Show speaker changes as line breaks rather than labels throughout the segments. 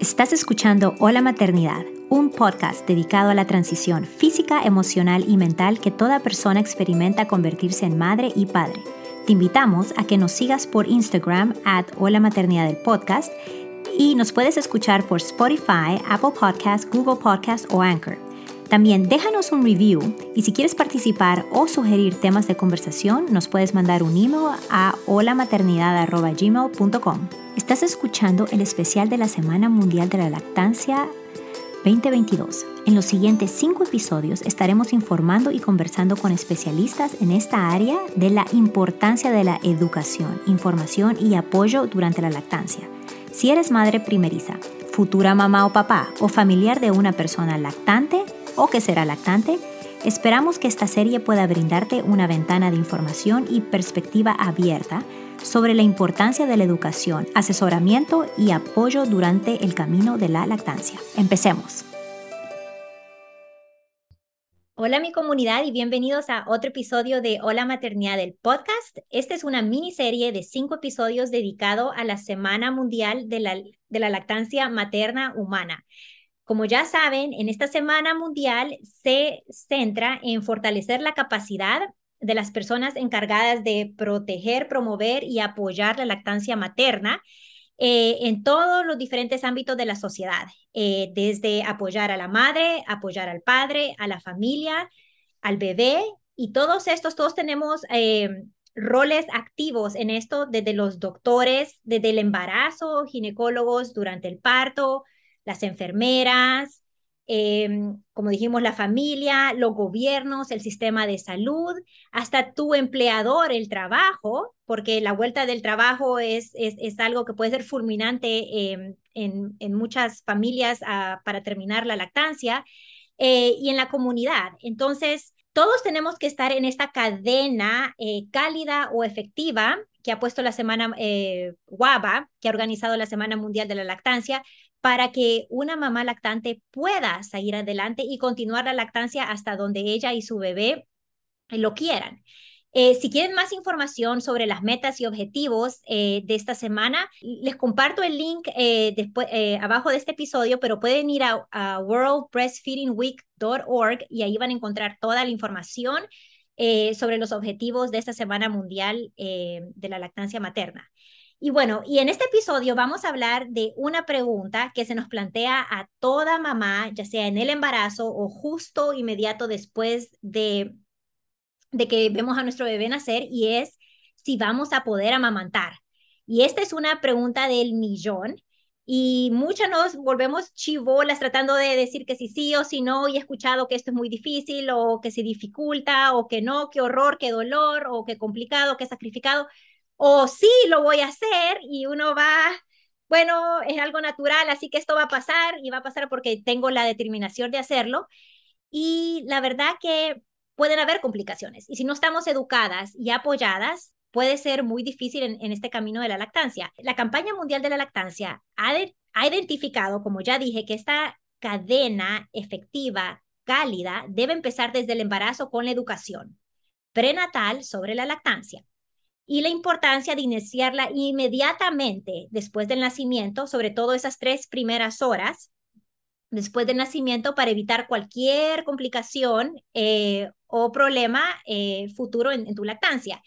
Estás escuchando Hola Maternidad, un podcast dedicado a la transición física, emocional y mental que toda persona experimenta convertirse en madre y padre. Te invitamos a que nos sigas por Instagram at Hola Maternidad del podcast y nos puedes escuchar por Spotify, Apple Podcasts, Google Podcasts o Anchor. También déjanos un review y si quieres participar o sugerir temas de conversación, nos puedes mandar un email a holamaternidad.gmail.com. Estás escuchando el especial de la Semana Mundial de la Lactancia 2022. En los siguientes cinco episodios estaremos informando y conversando con especialistas en esta área de la importancia de la educación, información y apoyo durante la lactancia. Si eres madre primeriza, futura mamá o papá o familiar de una persona lactante, o que será lactante, esperamos que esta serie pueda brindarte una ventana de información y perspectiva abierta sobre la importancia de la educación, asesoramiento y apoyo durante el camino de la lactancia. Empecemos. Hola mi comunidad y bienvenidos a otro episodio de Hola Maternidad del podcast. Esta es una miniserie de cinco episodios dedicado a la Semana Mundial de la, de la Lactancia Materna Humana. Como ya saben, en esta Semana Mundial se centra en fortalecer la capacidad de las personas encargadas de proteger, promover y apoyar la lactancia materna eh, en todos los diferentes ámbitos de la sociedad, eh, desde apoyar a la madre, apoyar al padre, a la familia, al bebé, y todos estos, todos tenemos eh, roles activos en esto, desde los doctores, desde el embarazo, ginecólogos durante el parto, las enfermeras, em, como dijimos, la familia, los gobiernos, el sistema de salud, hasta tu empleador, el trabajo, porque la vuelta del trabajo es, es, algo que puede ser fulminante em, en, en, muchas familias ah, para terminar la lactancia, eh, y en la comunidad. Entonces, todos tenemos que estar en esta cadena eh, cálida o efectiva que ha puesto la semana eh, WABA, que ha organizado la Semana Mundial de la Lactancia, para que una mamá lactante pueda seguir adelante y continuar la lactancia hasta donde ella y su bebé lo quieran. Eh, si quieren más información sobre las metas y objetivos eh, de esta semana, les comparto el link eh, después, abajo de este episodio, pero pueden ir a, a worldbreastfeedingweek.org y ahí van a encontrar toda la información sobre los objetivos de esta Semana Mundial de la Lactancia Materna. Y bueno, y en este episodio vamos a hablar de una pregunta que se nos plantea a toda mamá, ya sea en el embarazo o justo inmediato después de, de que vemos a nuestro bebé nacer, y es si vamos a poder amamantar. Y esta es una pregunta del millón. Y muchas nos volvemos chivolas tratando de decir que sí, sí o sí no, y he escuchado que esto es muy difícil, o que se dificulta, o que no, qué horror, qué dolor, o qué complicado, qué sacrificado o sí lo voy a hacer y uno va, bueno, es algo natural, así que esto va a pasar y va a pasar porque tengo la determinación de hacerlo. Y la verdad que pueden haber complicaciones. Y si no estamos educadas y apoyadas, puede ser muy difícil en, este camino de la lactancia. La campaña mundial de la lactancia ha, ha identificado, como ya dije, que esta cadena efectiva, cálida, debe empezar desde el embarazo con la educación prenatal sobre la lactancia y la importancia de iniciarla inmediatamente después del nacimiento, sobre todo esas tres primeras horas después del nacimiento para evitar cualquier complicación eh, o problema eh, futuro en, tu lactancia.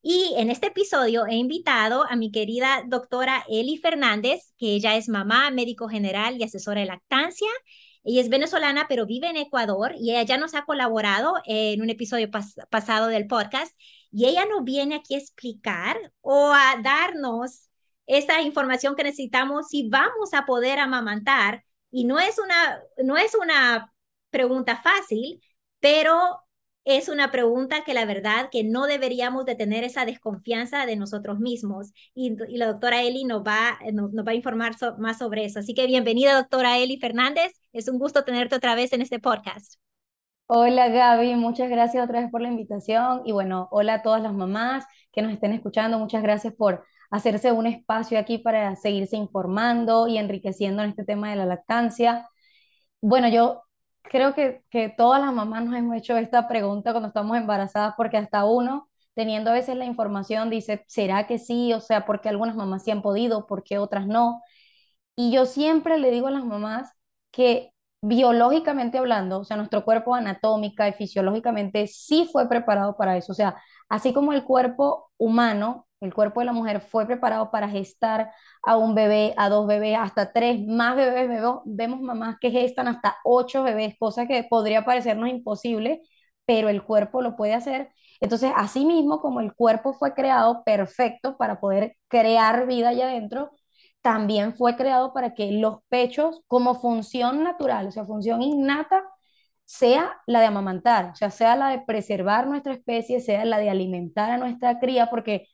Y en este episodio he invitado a mi querida doctora Eli Fernández, que ella es mamá, médico general y asesora de lactancia. Ella es venezolana, pero vive en Ecuador y ella ya nos ha colaborado en un episodio pasado del podcast y ella no viene aquí a explicar o a darnos esa información que necesitamos si vamos a poder amamantar. Y no es una, no es una pregunta fácil, pero es una pregunta que la verdad que no deberíamos de tener esa desconfianza de nosotros mismos. Y, la doctora Eli nos va, nos, va a informar más sobre eso. Así que bienvenida, doctora Eli Fernández. Es un gusto tenerte otra vez en este podcast.
Hola Gaby, muchas gracias otra vez por la invitación y bueno, hola a todas las mamás que nos estén escuchando, muchas gracias por hacerse un espacio aquí para seguirse informando y enriqueciendo en este tema de la lactancia. Bueno, yo creo que, que todas las mamás nos hemos hecho esta pregunta cuando estamos embarazadas porque hasta uno, teniendo a veces la información, dice, ¿será que sí? O sea, porque algunas mamás sí han podido, porque otras no? Y yo siempre le digo a las mamás que biológicamente hablando, o sea, nuestro cuerpo anatómica y fisiológicamente sí fue preparado para eso. O sea, así como el cuerpo humano, el cuerpo de la mujer fue preparado para gestar a un bebé, a dos bebés, hasta tres, más bebés, vemos, vemos mamás que gestan hasta ocho bebés, cosa que podría parecernos imposible, pero el cuerpo lo puede hacer. Entonces, así mismo como el cuerpo fue creado perfecto para poder crear vida allá adentro, también fue creado para que los pechos, como función natural, o sea, función innata, sea la de amamantar, o sea, sea la de preservar nuestra especie, sea la de alimentar a nuestra cría, porque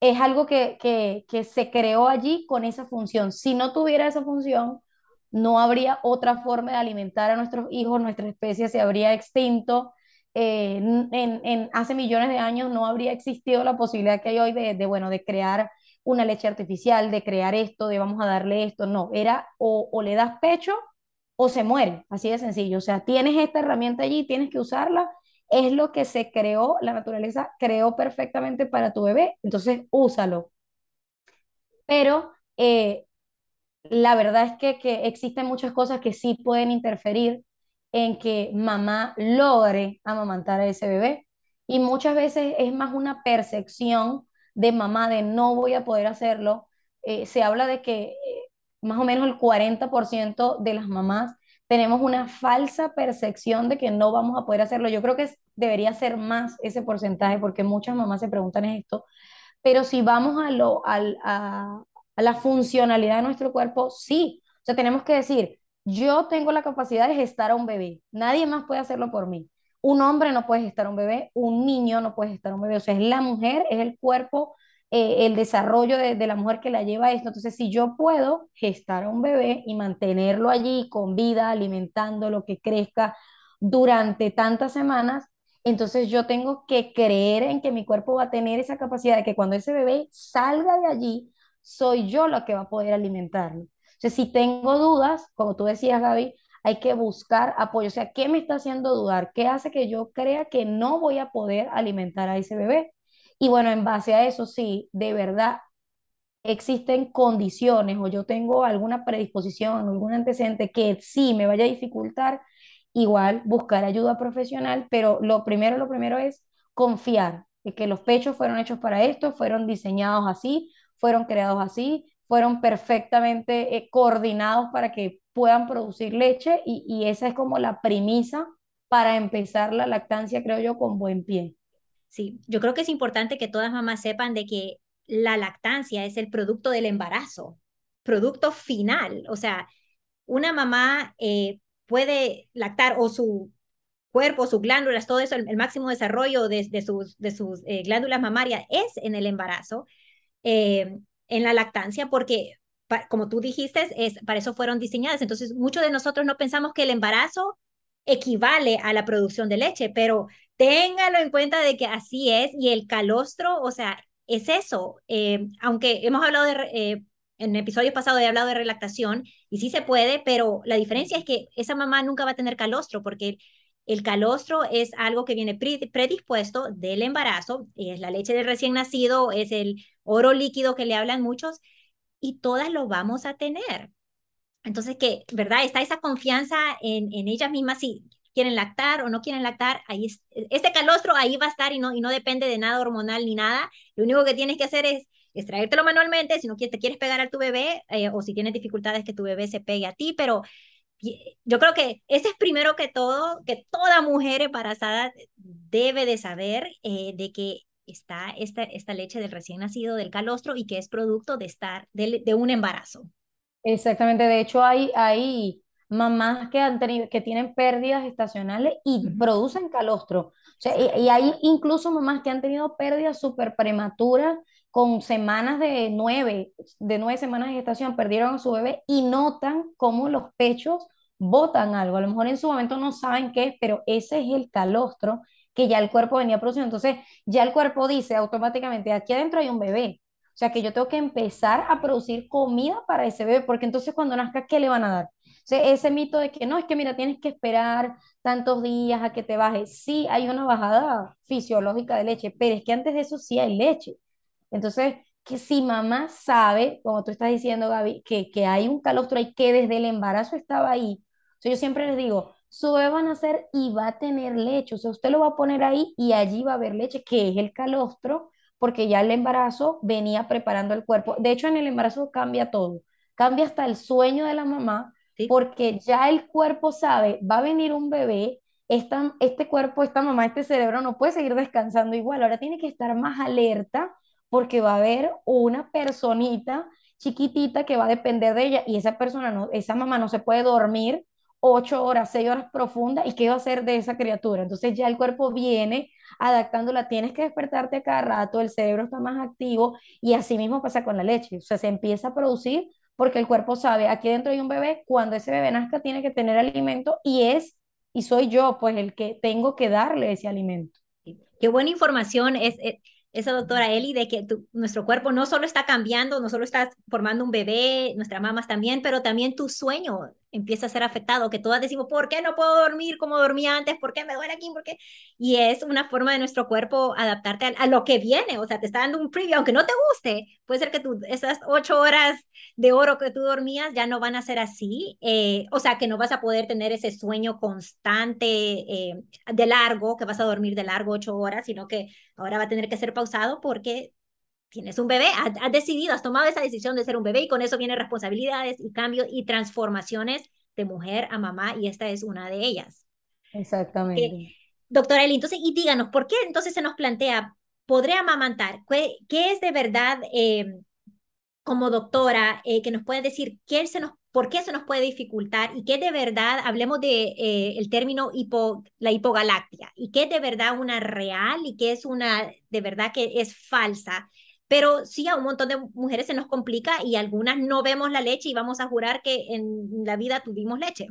es algo que, que, que se creó allí con esa función. Si no tuviera esa función, no habría otra forma de alimentar a nuestros hijos, nuestra especie se habría extinto. Eh, en, en, hace millones de años no habría existido la posibilidad que hay hoy de, de bueno, de crear una leche artificial, de crear esto, de vamos a darle esto, no, era o, o le das pecho o se muere, así de sencillo. O sea, tienes esta herramienta allí, tienes que usarla, es lo que se creó, la naturaleza creó perfectamente para tu bebé, entonces úsalo. Pero eh, la verdad es que, que existen muchas cosas que sí pueden interferir en que mamá logre amamantar a ese bebé. Y muchas veces es más una percepción de mamá de no voy a poder hacerlo, eh, se habla de que eh, más o menos el 40% de las mamás tenemos una falsa percepción de que no vamos a poder hacerlo. Yo creo que debería ser más ese porcentaje porque muchas mamás se preguntan esto, pero si vamos a, lo, a, a, a la funcionalidad de nuestro cuerpo, sí. O sea, tenemos que decir, yo tengo la capacidad de gestar a un bebé, nadie más puede hacerlo por mí. Un hombre no puede gestar un bebé, un niño no puede gestar un bebé, o sea, es la mujer, es el cuerpo, eh, el desarrollo de, de, la mujer que la lleva a esto. Entonces, si yo puedo gestar a un bebé y mantenerlo allí con vida, alimentándolo, que crezca durante tantas semanas, entonces yo tengo que creer en que mi cuerpo va a tener esa capacidad de que cuando ese bebé salga de allí, soy yo la que va a poder alimentarlo. Sea, si tengo dudas, como tú decías, Gaby, hay que buscar apoyo. O sea, ¿qué me está haciendo dudar? ¿Qué hace que yo crea que no voy a poder alimentar a ese bebé? Y bueno, en base a eso, sí, de verdad existen condiciones o yo tengo alguna predisposición, algún antecedente que sí me vaya a dificultar, igual buscar ayuda profesional, pero lo primero, lo primero es confiar en que los pechos fueron hechos para esto, fueron diseñados así, fueron creados así, fueron perfectamente eh, coordinados para que puedan producir leche y, esa es como la premisa para empezar la lactancia, creo yo, con buen pie.
Sí, yo creo que es importante que todas mamás sepan de que la lactancia es el producto del embarazo, producto final. O sea, una mamá eh, puede lactar o su cuerpo, sus glándulas, todo eso, el, máximo desarrollo de, de sus, de sus eh, glándulas mamarias es en el embarazo, eh, en la lactancia, porque como tú dijiste, es, para eso fueron diseñadas. Entonces, muchos de nosotros no pensamos que el embarazo equivale a la producción de leche, pero téngalo en cuenta de que así es y el calostro, o sea, es eso. Eh, aunque hemos hablado de, eh, en episodios pasados he hablado de relactación y sí se puede, pero la diferencia es que esa mamá nunca va a tener calostro porque el calostro es algo que viene predispuesto del embarazo, es la leche del recién nacido, es el oro líquido que le hablan muchos y todas lo vamos a tener. Entonces, que, ¿verdad? Está esa confianza en, en ellas mismas, si quieren lactar o no quieren lactar, ahí es, este calostro ahí va a estar y no, y no depende de nada hormonal ni nada. Lo único que tienes que hacer es extraértelo manualmente, si no te quieres pegar a tu bebé eh, o si tienes dificultades que tu bebé se pegue a ti, pero yo creo que ese es primero que todo, que toda mujer embarazada debe de saber eh, de que está esta, esta leche del recién nacido del calostro y que es producto de estar de, de un embarazo.
Exactamente, de hecho hay, hay mamás que, han tenido, que tienen pérdidas estacionales y uh -huh. producen calostro. O sea, y, y, hay incluso mamás que han tenido pérdidas súper prematuras con semanas de nueve, de nueve semanas de gestación, perdieron a su bebé y notan cómo los pechos botan algo. A lo mejor en su momento no saben qué es, pero ese es el calostro que ya el cuerpo venía produciendo. Entonces, ya el cuerpo dice automáticamente, aquí adentro hay un bebé. O sea, que yo tengo que empezar a producir comida para ese bebé, porque entonces cuando nazca, ¿qué le van a dar? Ese mito de que no, es que mira, tienes que esperar tantos días a que te baje. Sí, hay una bajada fisiológica de leche, pero es que antes de eso sí hay leche. Entonces, que si mamá sabe, como tú estás diciendo, Gaby, que, que hay un calostro ahí que desde el embarazo estaba ahí, o yo siempre les digo, su bebé va a nacer y va a tener leche, o sea, usted lo va a poner ahí y allí va a haber leche, que es el calostro, porque ya el embarazo venía preparando el cuerpo. De hecho, en el embarazo cambia todo, cambia hasta el sueño de la mamá, porque ya el cuerpo sabe, va a venir un bebé, esta, este cuerpo, esta mamá, este cerebro no puede seguir descansando igual, ahora tiene que estar más alerta porque va a haber una personita chiquitita que va a depender de ella y esa persona, no, esa mamá no se puede dormir ocho horas, seis horas profundas y qué va a hacer de esa criatura. Entonces ya el cuerpo viene adaptándola, tienes que despertarte cada rato, el cerebro está más activo y así mismo pasa con la leche, o sea, se empieza a producir porque el cuerpo sabe, aquí dentro hay un bebé, cuando ese bebé nazca tiene que tener alimento y es, y soy yo pues el que tengo que darle ese alimento.
Qué buena información es, es esa doctora Eli, de que nuestro cuerpo no solo está cambiando, no solo está formando un bebé, nuestras mamás también, pero también tu sueño empieza a ser afectado, que todas decimos, ¿por qué no puedo dormir como dormía antes? ¿Por qué me duele aquí? ¿Por qué? Y es una forma de nuestro cuerpo adaptarte a, lo que viene, o sea, te está dando un preview, aunque no te guste, puede ser que tú, esas ocho horas de oro que tú dormías ya no van a ser así, eh, o sea, que no vas a poder tener ese sueño constante eh, de largo, que vas a dormir de largo ocho horas, sino que ahora va a tener que ser pausado porque tienes un bebé, has, decidido, has tomado esa decisión de ser un bebé y con eso vienen responsabilidades y cambios y transformaciones de mujer a mamá y esta es una de ellas.
Exactamente.
doctora Eli, entonces, y díganos, ¿por qué entonces se nos plantea, ¿podré amamantar? ¿Qué, es de verdad eh, como doctora eh, que nos puede decir qué se nos, por qué se nos puede dificultar y qué de verdad, hablemos de eh, el término hipo, la hipogalactia, y qué es de verdad una real y qué es una de verdad que es falsa? Pero sí a un montón de mujeres se nos complica y algunas no vemos la leche y vamos a jurar que en la vida tuvimos leche.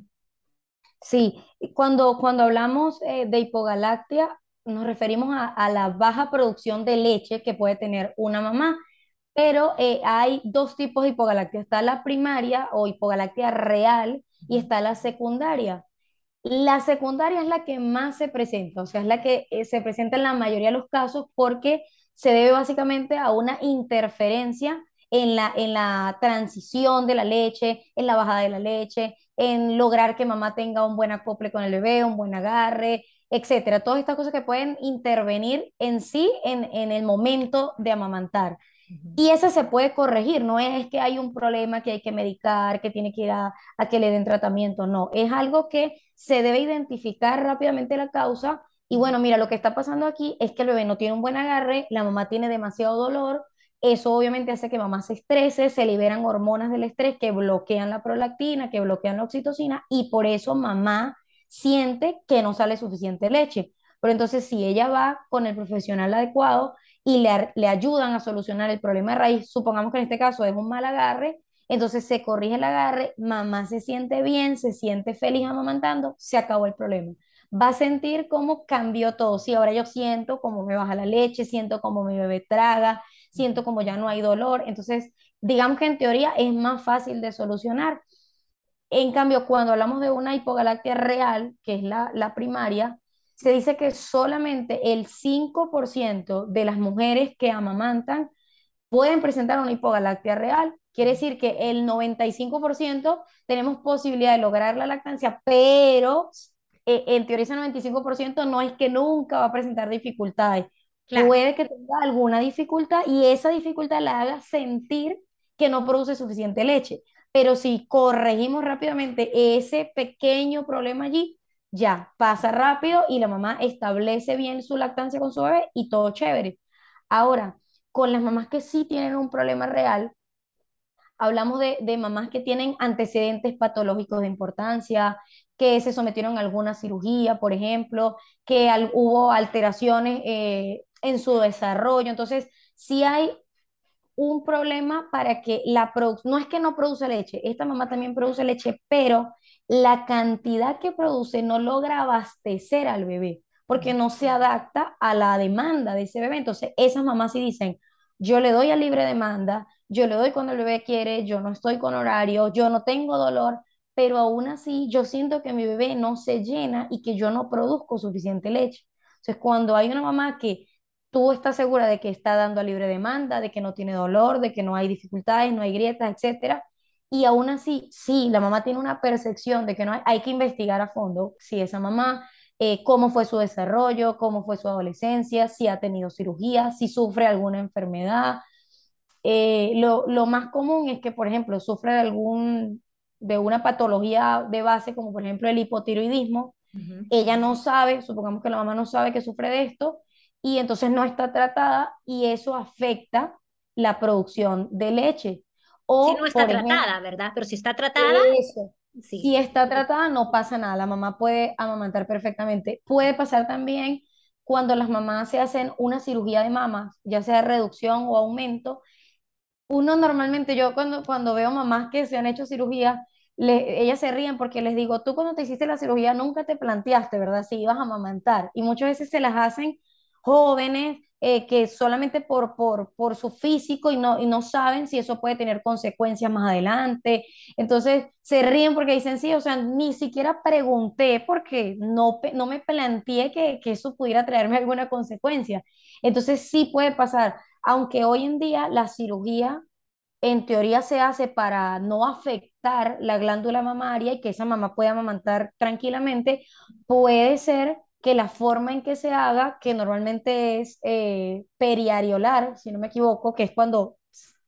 Sí, cuando, cuando hablamos eh, de hipogalactia, nos referimos a, la baja producción de leche que puede tener una mamá, pero eh, hay dos tipos de hipogalactia. Está la primaria o hipogalactia real y está la secundaria. La secundaria es la que más se presenta, o sea, es la que eh, se presenta en la mayoría de los casos porque se debe básicamente a una interferencia en la, en la transición de la leche, en la bajada de la leche, en lograr que mamá tenga un buen acople con el bebé, un buen agarre, etcétera. Todas estas cosas que pueden intervenir en sí en, en el momento de amamantar. Y eso se puede corregir, no es que hay un problema que hay que medicar, que tiene que ir a, a que le den tratamiento, no, es algo que se debe identificar rápidamente la causa y bueno, mira, lo que está pasando aquí es que el bebé no tiene un buen agarre, la mamá tiene demasiado dolor, eso obviamente hace que mamá se estrese, se liberan hormonas del estrés que bloquean la prolactina, que bloquean la oxitocina y por eso mamá siente que no sale suficiente leche. Pero entonces si ella va con el profesional adecuado y le, le ayudan a solucionar el problema de raíz, supongamos que en este caso es un mal agarre, entonces se corrige el agarre, mamá se siente bien, se siente feliz amamantando, se acabó el problema va a sentir cómo cambió todo. Si ahora yo siento cómo me baja la leche, siento cómo mi bebé traga, siento como ya no hay dolor. Entonces, digamos que en teoría es más fácil de solucionar. En cambio, cuando hablamos de una hipogalactia real, que es la, la primaria, se dice que solamente el 5% de las mujeres que amamantan pueden presentar una hipogalactia real. Quiere decir que el 95% tenemos posibilidad de lograr la lactancia, pero eh, en teoría ese 95% no es que nunca va a presentar dificultades. Puede que tenga alguna dificultad y esa dificultad la haga sentir que no produce suficiente leche. Pero si corregimos rápidamente ese pequeño problema allí, ya pasa rápido y la mamá establece bien su lactancia con su bebé y todo chévere. Ahora, con las mamás que sí tienen un problema real, hablamos de, de mamás que tienen antecedentes patológicos de importancia, que se sometieron a alguna cirugía, por ejemplo, que hubo alteraciones eh, en su desarrollo. Entonces, si hay un problema para que la no es que no produce leche, esta mamá también produce leche, pero la cantidad que produce no logra abastecer al bebé, porque no se adapta a la demanda de ese bebé. Entonces, esas mamás sí dicen, yo le doy a libre demanda, yo le doy cuando el bebé quiere, yo no estoy con horario, yo no tengo dolor, pero aún así yo siento que mi bebé no se llena y que yo no produzco suficiente leche. Entonces, cuando hay una mamá que tú estás segura de que está dando a libre demanda, de que no tiene dolor, de que no hay dificultades, no hay grietas, etcétera. Y aún así, sí, la mamá tiene una percepción de que no hay, hay que investigar a fondo si esa mamá, eh, cómo fue su desarrollo, cómo fue su adolescencia, si ha tenido cirugía, si sufre alguna enfermedad. Eh, lo, lo más común es que, por ejemplo, sufre de algún, de una patología de base, como por ejemplo el hipotiroidismo. Ella no sabe, supongamos que la mamá no sabe que sufre de esto, y entonces no está tratada y eso afecta la producción de leche.
O, si no está tratada, ¿verdad? Pero si está tratada...
Eso. Si está tratada, no pasa nada. La mamá puede amamantar perfectamente. Puede pasar también cuando las mamás se hacen una cirugía de mamas, ya sea reducción o aumento. Uno normalmente, yo cuando, cuando veo mamás que se han hecho cirugía, le, ellas se ríen porque les digo, tú cuando te hiciste la cirugía nunca te planteaste, ¿verdad? Si ibas a amamantar. Y muchas veces se las hacen jóvenes eh, que solamente por, por, por su físico y no, y no saben si eso puede tener consecuencias más adelante. Entonces se ríen porque dicen, sí, o sea, ni siquiera pregunté porque no, no me planteé que, que eso pudiera traerme alguna consecuencia. Entonces sí puede pasar, aunque hoy en día la cirugía en teoría se hace para no afectar la glándula mamaria y que esa mamá pueda amamantar tranquilamente, puede ser que la forma en que se haga, que normalmente es eh, periareolar, si no me equivoco, que es cuando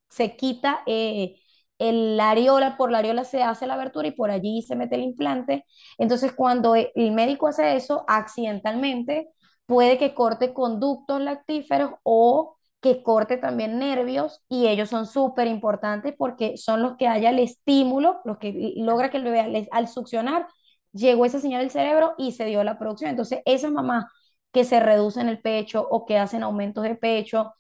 se quita eh, el, la areola, por la areola se hace la abertura y por allí se mete el implante. Entonces, cuando el médico hace eso, accidentalmente, puede que corte conductos lactíferos o que corte también nervios y ellos son súper importantes porque son los que haya el estímulo, los que logra que el bebé al succionar llegó esa señal del cerebro y se dio la producción. Entonces, esas mamás que se reducen el pecho o que hacen aumentos de pecho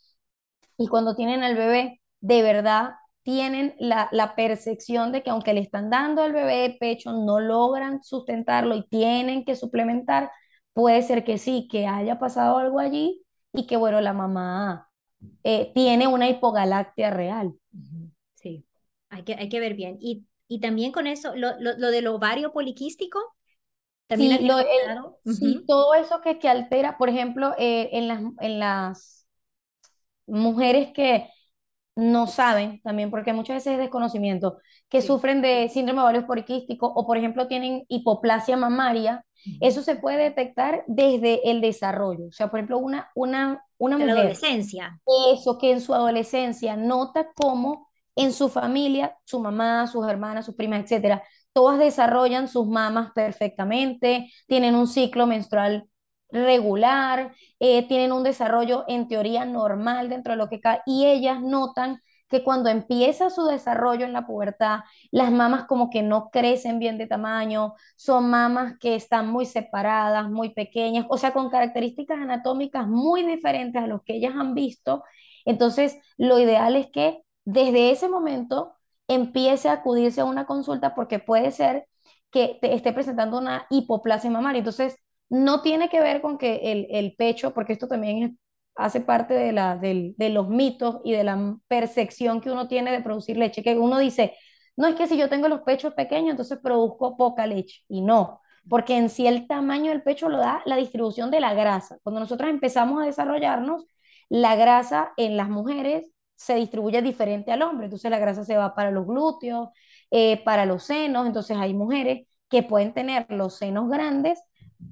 y cuando tienen al bebé, de verdad tienen la, la percepción de que aunque le están dando al bebé pecho, no logran sustentarlo y tienen que suplementar, puede ser que sí, que haya pasado algo allí y que, bueno, la mamá eh, tiene una hipogalactia real.
Sí, hay que, hay que ver bien. Y y también con eso, lo, lo, lo del ovario poliquístico,
también sí, lo, sí, todo eso que, que altera, por ejemplo, eh, en, las, en las mujeres que no saben, también porque muchas veces es desconocimiento, que sufren de síndrome ovario poliquístico o, por ejemplo, tienen hipoplasia mamaria, eso se puede detectar desde el desarrollo. O sea, por ejemplo, una, una, una mujer.
adolescencia.
Eso, que en su adolescencia nota cómo en su familia, su mamá, sus hermanas, sus primas, etcétera, todas desarrollan sus mamas perfectamente, tienen un ciclo menstrual regular, eh, tienen un desarrollo en teoría normal dentro de lo que cae, y ellas notan que cuando empieza su desarrollo en la pubertad, las mamas como que no crecen bien de tamaño, son mamas que están muy separadas, muy pequeñas, o sea, con características anatómicas muy diferentes a los que ellas han visto. Entonces, lo ideal es que desde ese momento empiece a acudirse a una consulta porque puede ser que te esté presentando una hipoplasia mamaria. Entonces, no tiene que ver con que el, pecho, porque esto también hace parte de, la, de, los mitos y de la percepción que uno tiene de producir leche, que uno dice, no es que si yo tengo los pechos pequeños, entonces produzco poca leche. Y no, porque en sí el tamaño del pecho lo da la distribución de la grasa. Cuando nosotros empezamos a desarrollarnos, la grasa en las mujeres se distribuye diferente al hombre. Entonces la grasa se va para los glúteos, eh, para los senos. Entonces hay mujeres que pueden tener los senos grandes,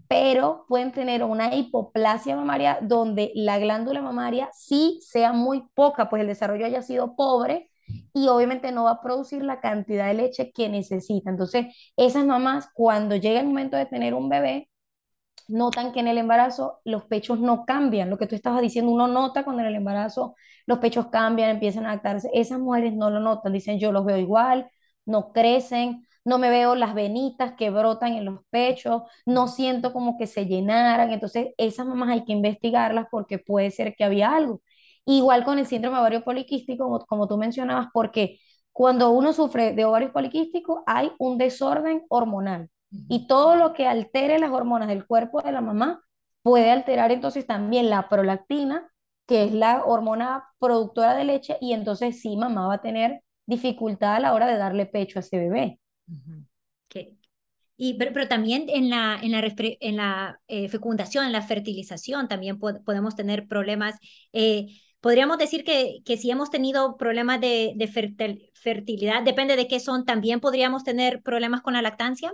pero pueden tener una hipoplasia mamaria donde la glándula mamaria sí sea muy poca, pues el desarrollo haya sido pobre y obviamente no va a producir la cantidad de leche que necesita. Entonces, esas mamás, cuando llega el momento de tener un bebé, notan que en el embarazo los pechos no cambian. Lo que tú estabas diciendo, uno nota cuando en el embarazo los pechos cambian, empiezan a adaptarse. Esas mujeres no lo notan, dicen yo los veo igual, no crecen, no me veo las venitas que brotan en los pechos, no siento como que se llenaran. Entonces, esas mamás hay que investigarlas porque puede ser que había algo. Igual con el síndrome ovario poliquístico, como, como tú mencionabas, porque cuando uno sufre de ovario poliquístico hay un desorden hormonal. Y todo lo que altere las hormonas del cuerpo de la mamá puede alterar entonces también la prolactina, que es la hormona productora de leche, y entonces sí, mamá va a tener dificultad a la hora de darle pecho a ese bebé.
Qué, Y, pero, también en la, en la, en la eh, fecundación, en la fertilización, también podemos tener problemas. Eh, podríamos decir que, que si hemos tenido problemas de, de fertilidad, depende de qué son, también podríamos tener problemas con la lactancia.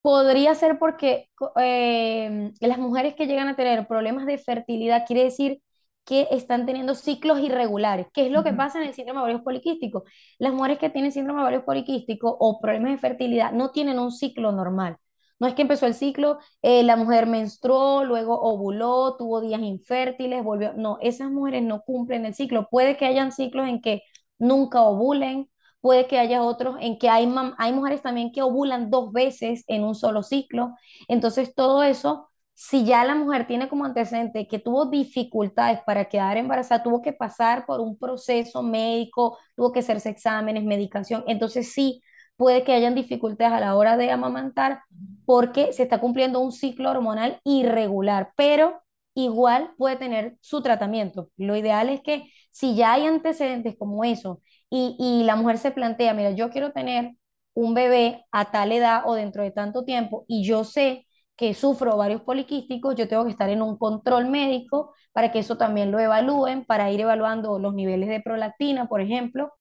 Podría ser porque eh, las mujeres que llegan a tener problemas de fertilidad, quiere decir que están teniendo ciclos irregulares. ¿Qué es lo que pasa en el síndrome de ovario poliquístico? Las mujeres que tienen síndrome de ovario poliquístico o problemas de fertilidad no tienen un ciclo normal. No es que empezó el ciclo, eh, la mujer menstruó, luego ovuló, tuvo días infértiles, volvió. No, esas mujeres no cumplen el ciclo. Puede que hayan ciclos en que nunca ovulen, puede que haya otros en que hay, hay mujeres también que ovulan dos veces en un solo ciclo. Entonces, todo eso si ya la mujer tiene como antecedente que tuvo dificultades para quedar embarazada, tuvo que pasar por un proceso médico, tuvo que hacerse exámenes, medicación, entonces sí puede que hayan dificultades a la hora de amamantar porque se está cumpliendo un ciclo hormonal irregular, pero igual puede tener su tratamiento. Lo ideal es que si ya hay antecedentes como eso y, y la mujer se plantea, mira, yo quiero tener un bebé a tal edad o dentro de tanto tiempo y yo sé que sufro varios poliquísticos, yo tengo que estar en un control médico para que eso también lo evalúen, para ir evaluando los niveles de prolactina, por ejemplo.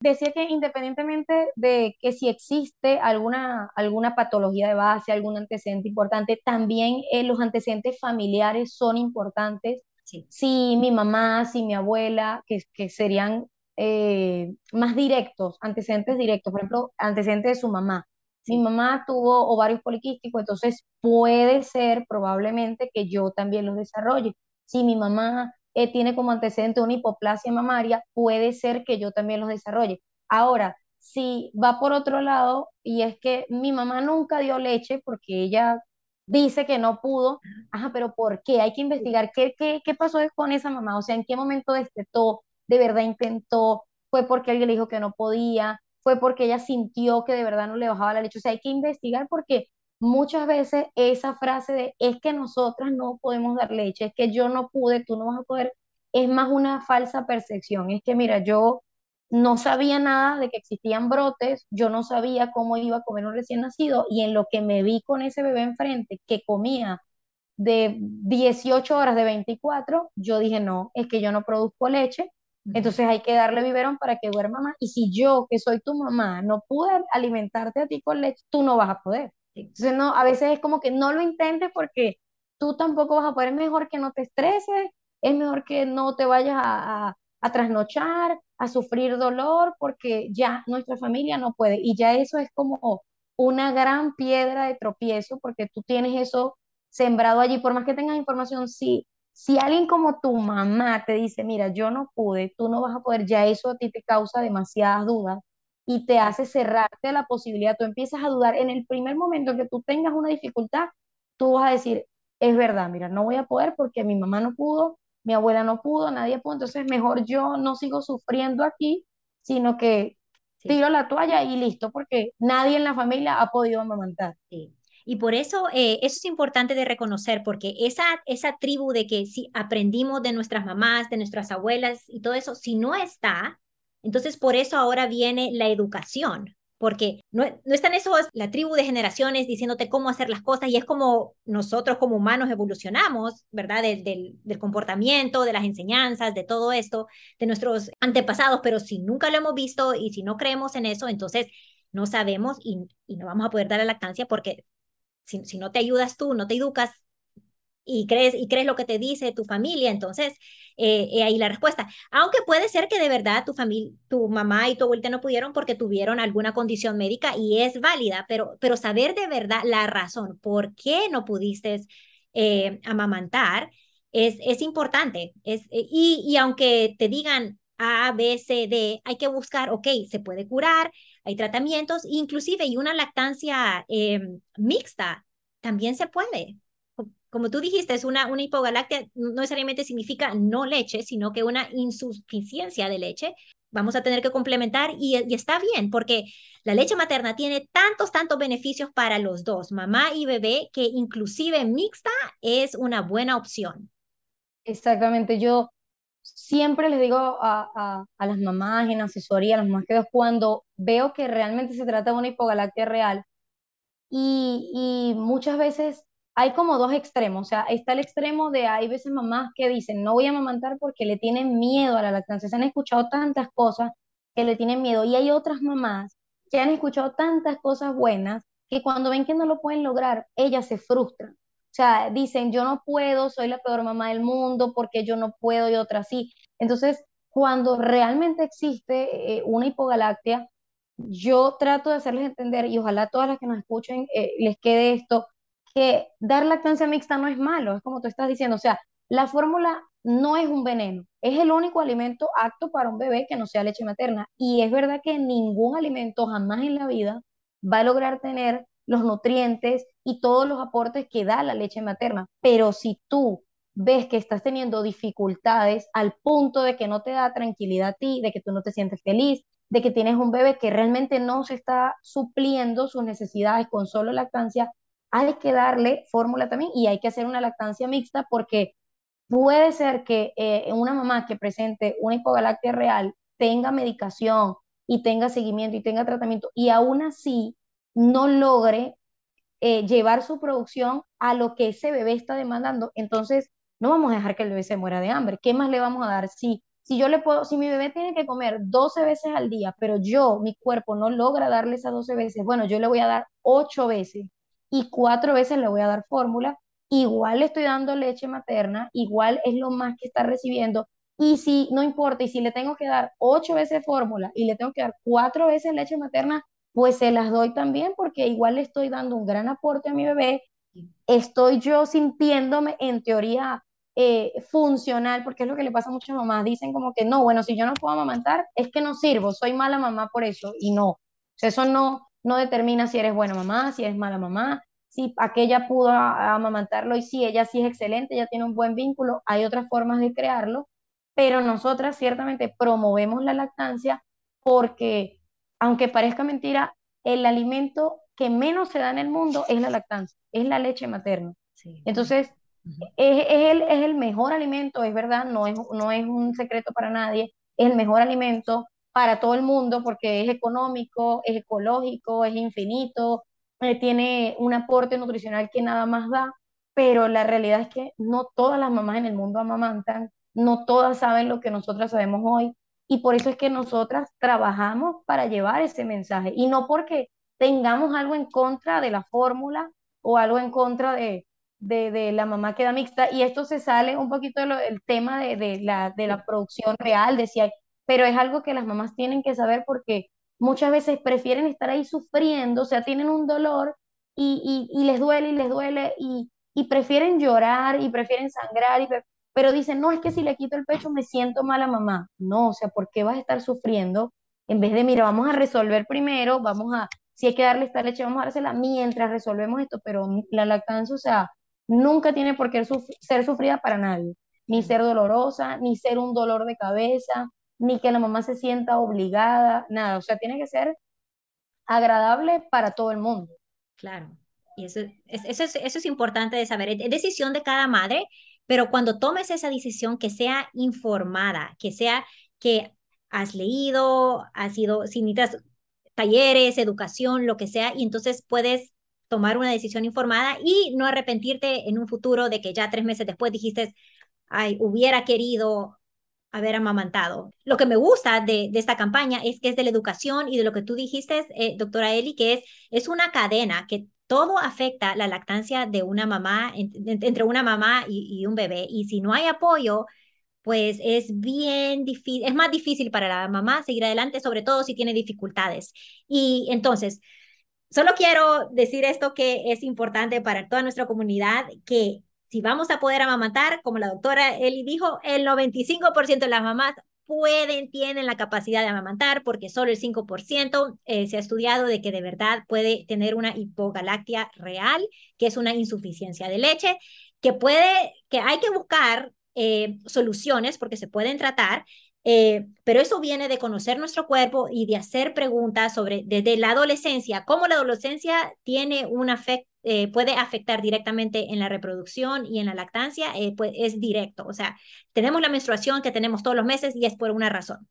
Decía que independientemente de que si existe alguna, alguna patología de base, algún antecedente importante, también eh, los antecedentes familiares son importantes. Si mi mamá, si mi abuela, que, que serían eh, más directos, antecedentes directos, por ejemplo, antecedentes de su mamá, mi mamá tuvo ovarios poliquísticos, entonces puede ser probablemente que yo también los desarrolle. Si mi mamá eh, tiene como antecedente una hipoplasia mamaria, puede ser que yo también los desarrolle. Ahora, si va por otro lado y es que mi mamá nunca dio leche porque ella dice que no pudo, ajá, pero ¿por qué? Hay que investigar qué, qué, qué pasó con esa mamá, o sea, en qué momento destetó, de verdad intentó, fue porque alguien le dijo que no podía, fue porque ella sintió que de verdad no le bajaba la leche. O sea, hay que investigar porque muchas veces esa frase de es que nosotras no podemos dar leche, es que yo no pude, tú no vas a poder, es más una falsa percepción. Es que mira, yo no sabía nada de que existían brotes, yo no sabía cómo iba a comer un recién nacido y en lo que me vi con ese bebé enfrente que comía de 18 horas de 24, yo dije, no, es que yo no produzco leche, entonces hay que darle biberón para que duerma más. Y si yo, que soy tu mamá, no pude alimentarte a ti con leche, tú no vas a poder. Entonces no, a veces es como que no lo intentes porque tú tampoco vas a poder. Es mejor que no te estreses, es mejor que no te vayas a, a trasnochar, a sufrir dolor, porque ya nuestra familia no puede. Y ya eso es como una gran piedra de tropiezo porque tú tienes eso sembrado allí. Por más que tengas información, sí, si alguien como tu mamá te dice, mira, yo no pude, tú no vas a poder, ya eso a ti te causa demasiadas dudas y te hace cerrarte la posibilidad, tú empiezas a dudar. En el primer momento que tú tengas una dificultad, tú vas a decir, es verdad, mira, no voy a poder porque mi mamá no pudo, mi abuela no pudo, nadie pudo, entonces mejor yo no sigo sufriendo aquí, sino que tiro la toalla y listo, porque nadie en la familia ha podido amamantar.
Sí. Y por eso eh, eso es importante de reconocer, porque esa, esa tribu de que si aprendimos de nuestras mamás, de nuestras abuelas y todo eso, si no está, entonces por eso ahora viene la educación, porque no, no están esos, la tribu de generaciones diciéndote cómo hacer las cosas y es como nosotros como humanos evolucionamos, ¿verdad? del, del comportamiento, de las enseñanzas, de todo esto, de nuestros antepasados, pero si nunca lo hemos visto y si no creemos en eso, entonces no sabemos y, y no vamos a poder dar la lactancia porque si, no te ayudas tú, no te educas y crees, y crees lo que te dice tu familia, entonces eh, ahí la respuesta. Aunque puede ser que de verdad tu familia, tu mamá y tu abuelita no pudieron porque tuvieron alguna condición médica y es válida, pero, pero saber de verdad la razón por qué no pudiste eh, amamantar es, es importante. Es, eh, y, y aunque te digan A, B, C, D, hay que buscar, ok, se puede curar, hay tratamientos, inclusive y una lactancia em, mixta también se puede. Como tú dijiste, es una, una hipogalactia no necesariamente significa no leche, sino que una insuficiencia de leche. Vamos a tener que complementar y, y está bien, porque la leche materna tiene tantos, tantos beneficios para los dos, mamá y bebé, que inclusive mixta es una buena opción.
Exactamente, yo siempre les digo a, las mamás en asesoría, a las mamás que veo, cuando veo que realmente se trata de una hipogalactia real, y, y muchas veces hay como dos extremos, o sea, está el extremo de hay veces mamás que dicen no voy a amamantar porque le tienen miedo a la lactancia, se han escuchado tantas cosas que le tienen miedo y hay otras mamás que han escuchado tantas cosas buenas que cuando ven que no lo pueden lograr, ellas se frustran. O sea, dicen, yo no puedo, soy la peor mamá del mundo porque yo no puedo y otra sí. Entonces, cuando realmente existe eh, una hipogalactia, yo trato de hacerles entender, y ojalá todas las que nos escuchen eh, les quede esto, que dar lactancia mixta no es malo, es como tú estás diciendo, o sea, la fórmula no es un veneno, es el único alimento apto para un bebé que no sea leche materna. Y es verdad que ningún alimento jamás en la vida va a lograr tener los nutrientes y todos los aportes que da la leche materna. Pero si tú ves que estás teniendo dificultades al punto de que no te da tranquilidad a ti, de que tú no te sientes feliz, de que tienes un bebé que realmente no se está supliendo sus necesidades con solo lactancia, hay que darle fórmula también y hay que hacer una lactancia mixta porque puede ser que eh, una mamá que presente una hipogalactia real tenga medicación y tenga seguimiento y tenga tratamiento y aún así no logre eh, llevar su producción a lo que ese bebé está demandando, entonces no vamos a dejar que el bebé se muera de hambre. ¿Qué más le vamos a dar? Si, si yo le puedo, si mi bebé tiene que comer 12 veces al día, pero yo, mi cuerpo no logra darle esas 12 veces, bueno, yo le voy a dar 8 veces y 4 veces le voy a dar fórmula, igual le estoy dando leche materna, igual es lo más que está recibiendo. Y si no importa, y si le tengo que dar 8 veces fórmula y le tengo que dar 4 veces leche materna, pues se las doy también porque igual le estoy dando un gran aporte a mi bebé. Estoy yo sintiéndome en teoría eh, funcional, porque es lo que le pasa a muchas mamás. Dicen como que no, bueno, si yo no puedo amamantar, es que no sirvo, soy mala mamá por eso. Y no, eso no, no determina si eres buena mamá, si eres mala mamá, si aquella pudo amamantarlo y si ella sí es excelente, ella tiene un buen vínculo, hay otras formas de crearlo, pero nosotras ciertamente promovemos la lactancia porque aunque parezca mentira, el alimento que menos se da en el mundo es la lactancia, es la leche materna. Entonces, es, el, es el mejor alimento, es verdad, no es, no es un secreto para nadie, es el mejor alimento para todo el mundo porque es económico, es ecológico, es infinito, eh, tiene un aporte nutricional que nada más da, pero la realidad es que no todas las mamás en el mundo amamantan, no todas saben lo que nosotras sabemos hoy, y por eso es que nosotras trabajamos para llevar ese mensaje y no porque tengamos algo en contra de la fórmula o algo en contra de, de, la mamá que da mixta. Y esto se sale un poquito del tema de, de, la, de la producción real, decía, pero es algo que las mamás tienen que saber porque muchas veces prefieren estar ahí sufriendo, o sea, tienen un dolor y, y, y les duele y les duele y, y prefieren llorar y prefieren sangrar y pero dicen, no, es que si le quito el pecho me siento mala mamá. No, o sea, ¿por qué vas a estar sufriendo? En vez de, mira, vamos a resolver primero, vamos a, si hay que darle esta leche, vamos a dársela mientras resolvemos esto, pero la lactancia, o sea, nunca tiene por qué ser sufrida para nadie, ni ser dolorosa, ni ser un dolor de cabeza, ni que la mamá se sienta obligada, nada, o sea, tiene que ser agradable para todo el mundo.
Claro, y eso, eso, es, eso es importante de saber, es decisión de cada madre pero cuando tomes esa decisión, que sea informada, que sea que has leído, has sido, si necesitas talleres, educación, lo que sea, y entonces puedes tomar una decisión informada y no arrepentirte en un futuro de que ya tres meses después dijiste, ay, hubiera querido haber amamantado. Lo que me gusta de, esta campaña es que es de la educación y de lo que tú dijiste, eh, doctora Eli, que es, es una cadena que todo afecta la lactancia de una mamá, entre una mamá y, un bebé. Y si no hay apoyo, pues es bien difícil, es más difícil para la mamá seguir adelante, sobre todo si tiene dificultades. Y entonces, solo quiero decir esto que es importante para toda nuestra comunidad, que si vamos a poder amamantar, como la doctora Eli dijo, el 95% de las mamás pueden, tienen la capacidad de amamantar, porque solo el 5% eh, se ha estudiado de que de verdad puede tener una hipogalactia real, que es una insuficiencia de leche, que puede, que hay que buscar eh, soluciones porque se pueden tratar, eh, pero eso viene de conocer nuestro cuerpo y de hacer preguntas sobre desde la adolescencia, cómo la adolescencia tiene un eh, puede afectar directamente en la reproducción y en la lactancia, eh, pues es directo. O sea, tenemos la menstruación que tenemos todos los meses y es por una razón.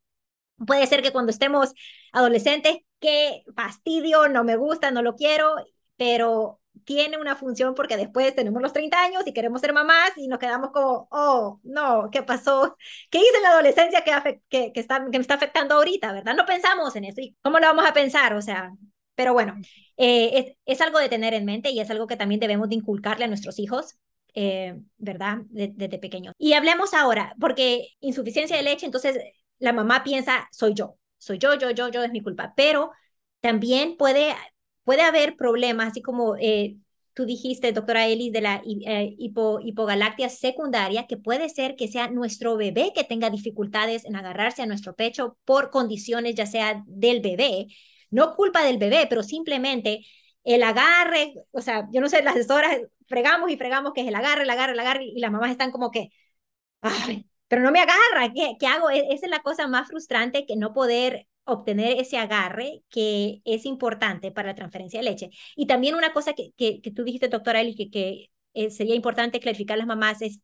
Puede ser que cuando estemos adolescentes, qué fastidio, no me gusta, no lo quiero, pero tiene una función porque después tenemos los 30 años y queremos ser mamás y nos quedamos como, oh, no, ¿qué pasó? ¿Qué hice en la adolescencia que, que, que, está, que me está afectando ahorita, verdad? No pensamos en eso. ¿Y cómo lo vamos a pensar? O sea, pero bueno, eh, es, algo de tener en mente y es algo que también debemos de inculcarle a nuestros hijos. Eh, ¿Verdad? Desde pequeños. Y hablemos ahora, porque insuficiencia de leche, entonces la mamá piensa, soy yo, soy yo, yo, yo, yo, es mi culpa, pero también puede puede haber problemas, así como eh, tú dijiste, doctora Ellis, de la eh, hipogalactia secundaria, que puede ser que sea nuestro bebé que tenga dificultades en agarrarse a nuestro pecho por condiciones ya sea del bebé, no culpa del bebé, pero simplemente el agarre, o sea, yo no sé, las horas fregamos y fregamos que es el agarre, el agarre, el agarre, y las mamás están como que, pero no me agarra, ¿qué, qué hago? E, esa es la cosa más frustrante que no poder obtener ese agarre que es importante para la transferencia de leche. Y también una cosa que, que, tú dijiste, doctora Eli, que, que eh, sería importante clarificar a las mamás es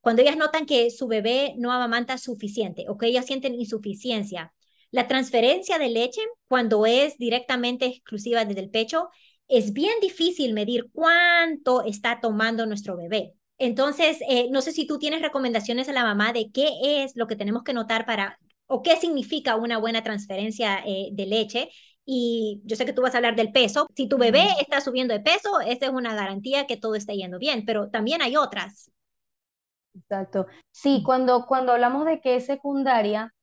cuando ellas notan que su bebé no amamanta suficiente o que ellas sienten insuficiencia, la transferencia de leche, cuando es directamente exclusiva desde el pecho, es bien difícil medir cuánto está tomando nuestro bebé. Entonces, eh, no sé si tú tienes recomendaciones a la mamá de qué es lo que tenemos que notar para o qué significa una buena transferencia eh, de leche. Y yo sé que tú vas a hablar del peso. Si tu bebé está subiendo de peso, esa es una garantía que todo está yendo bien, pero también hay otras.
Exacto. Sí, cuando, cuando hablamos de que es secundaria,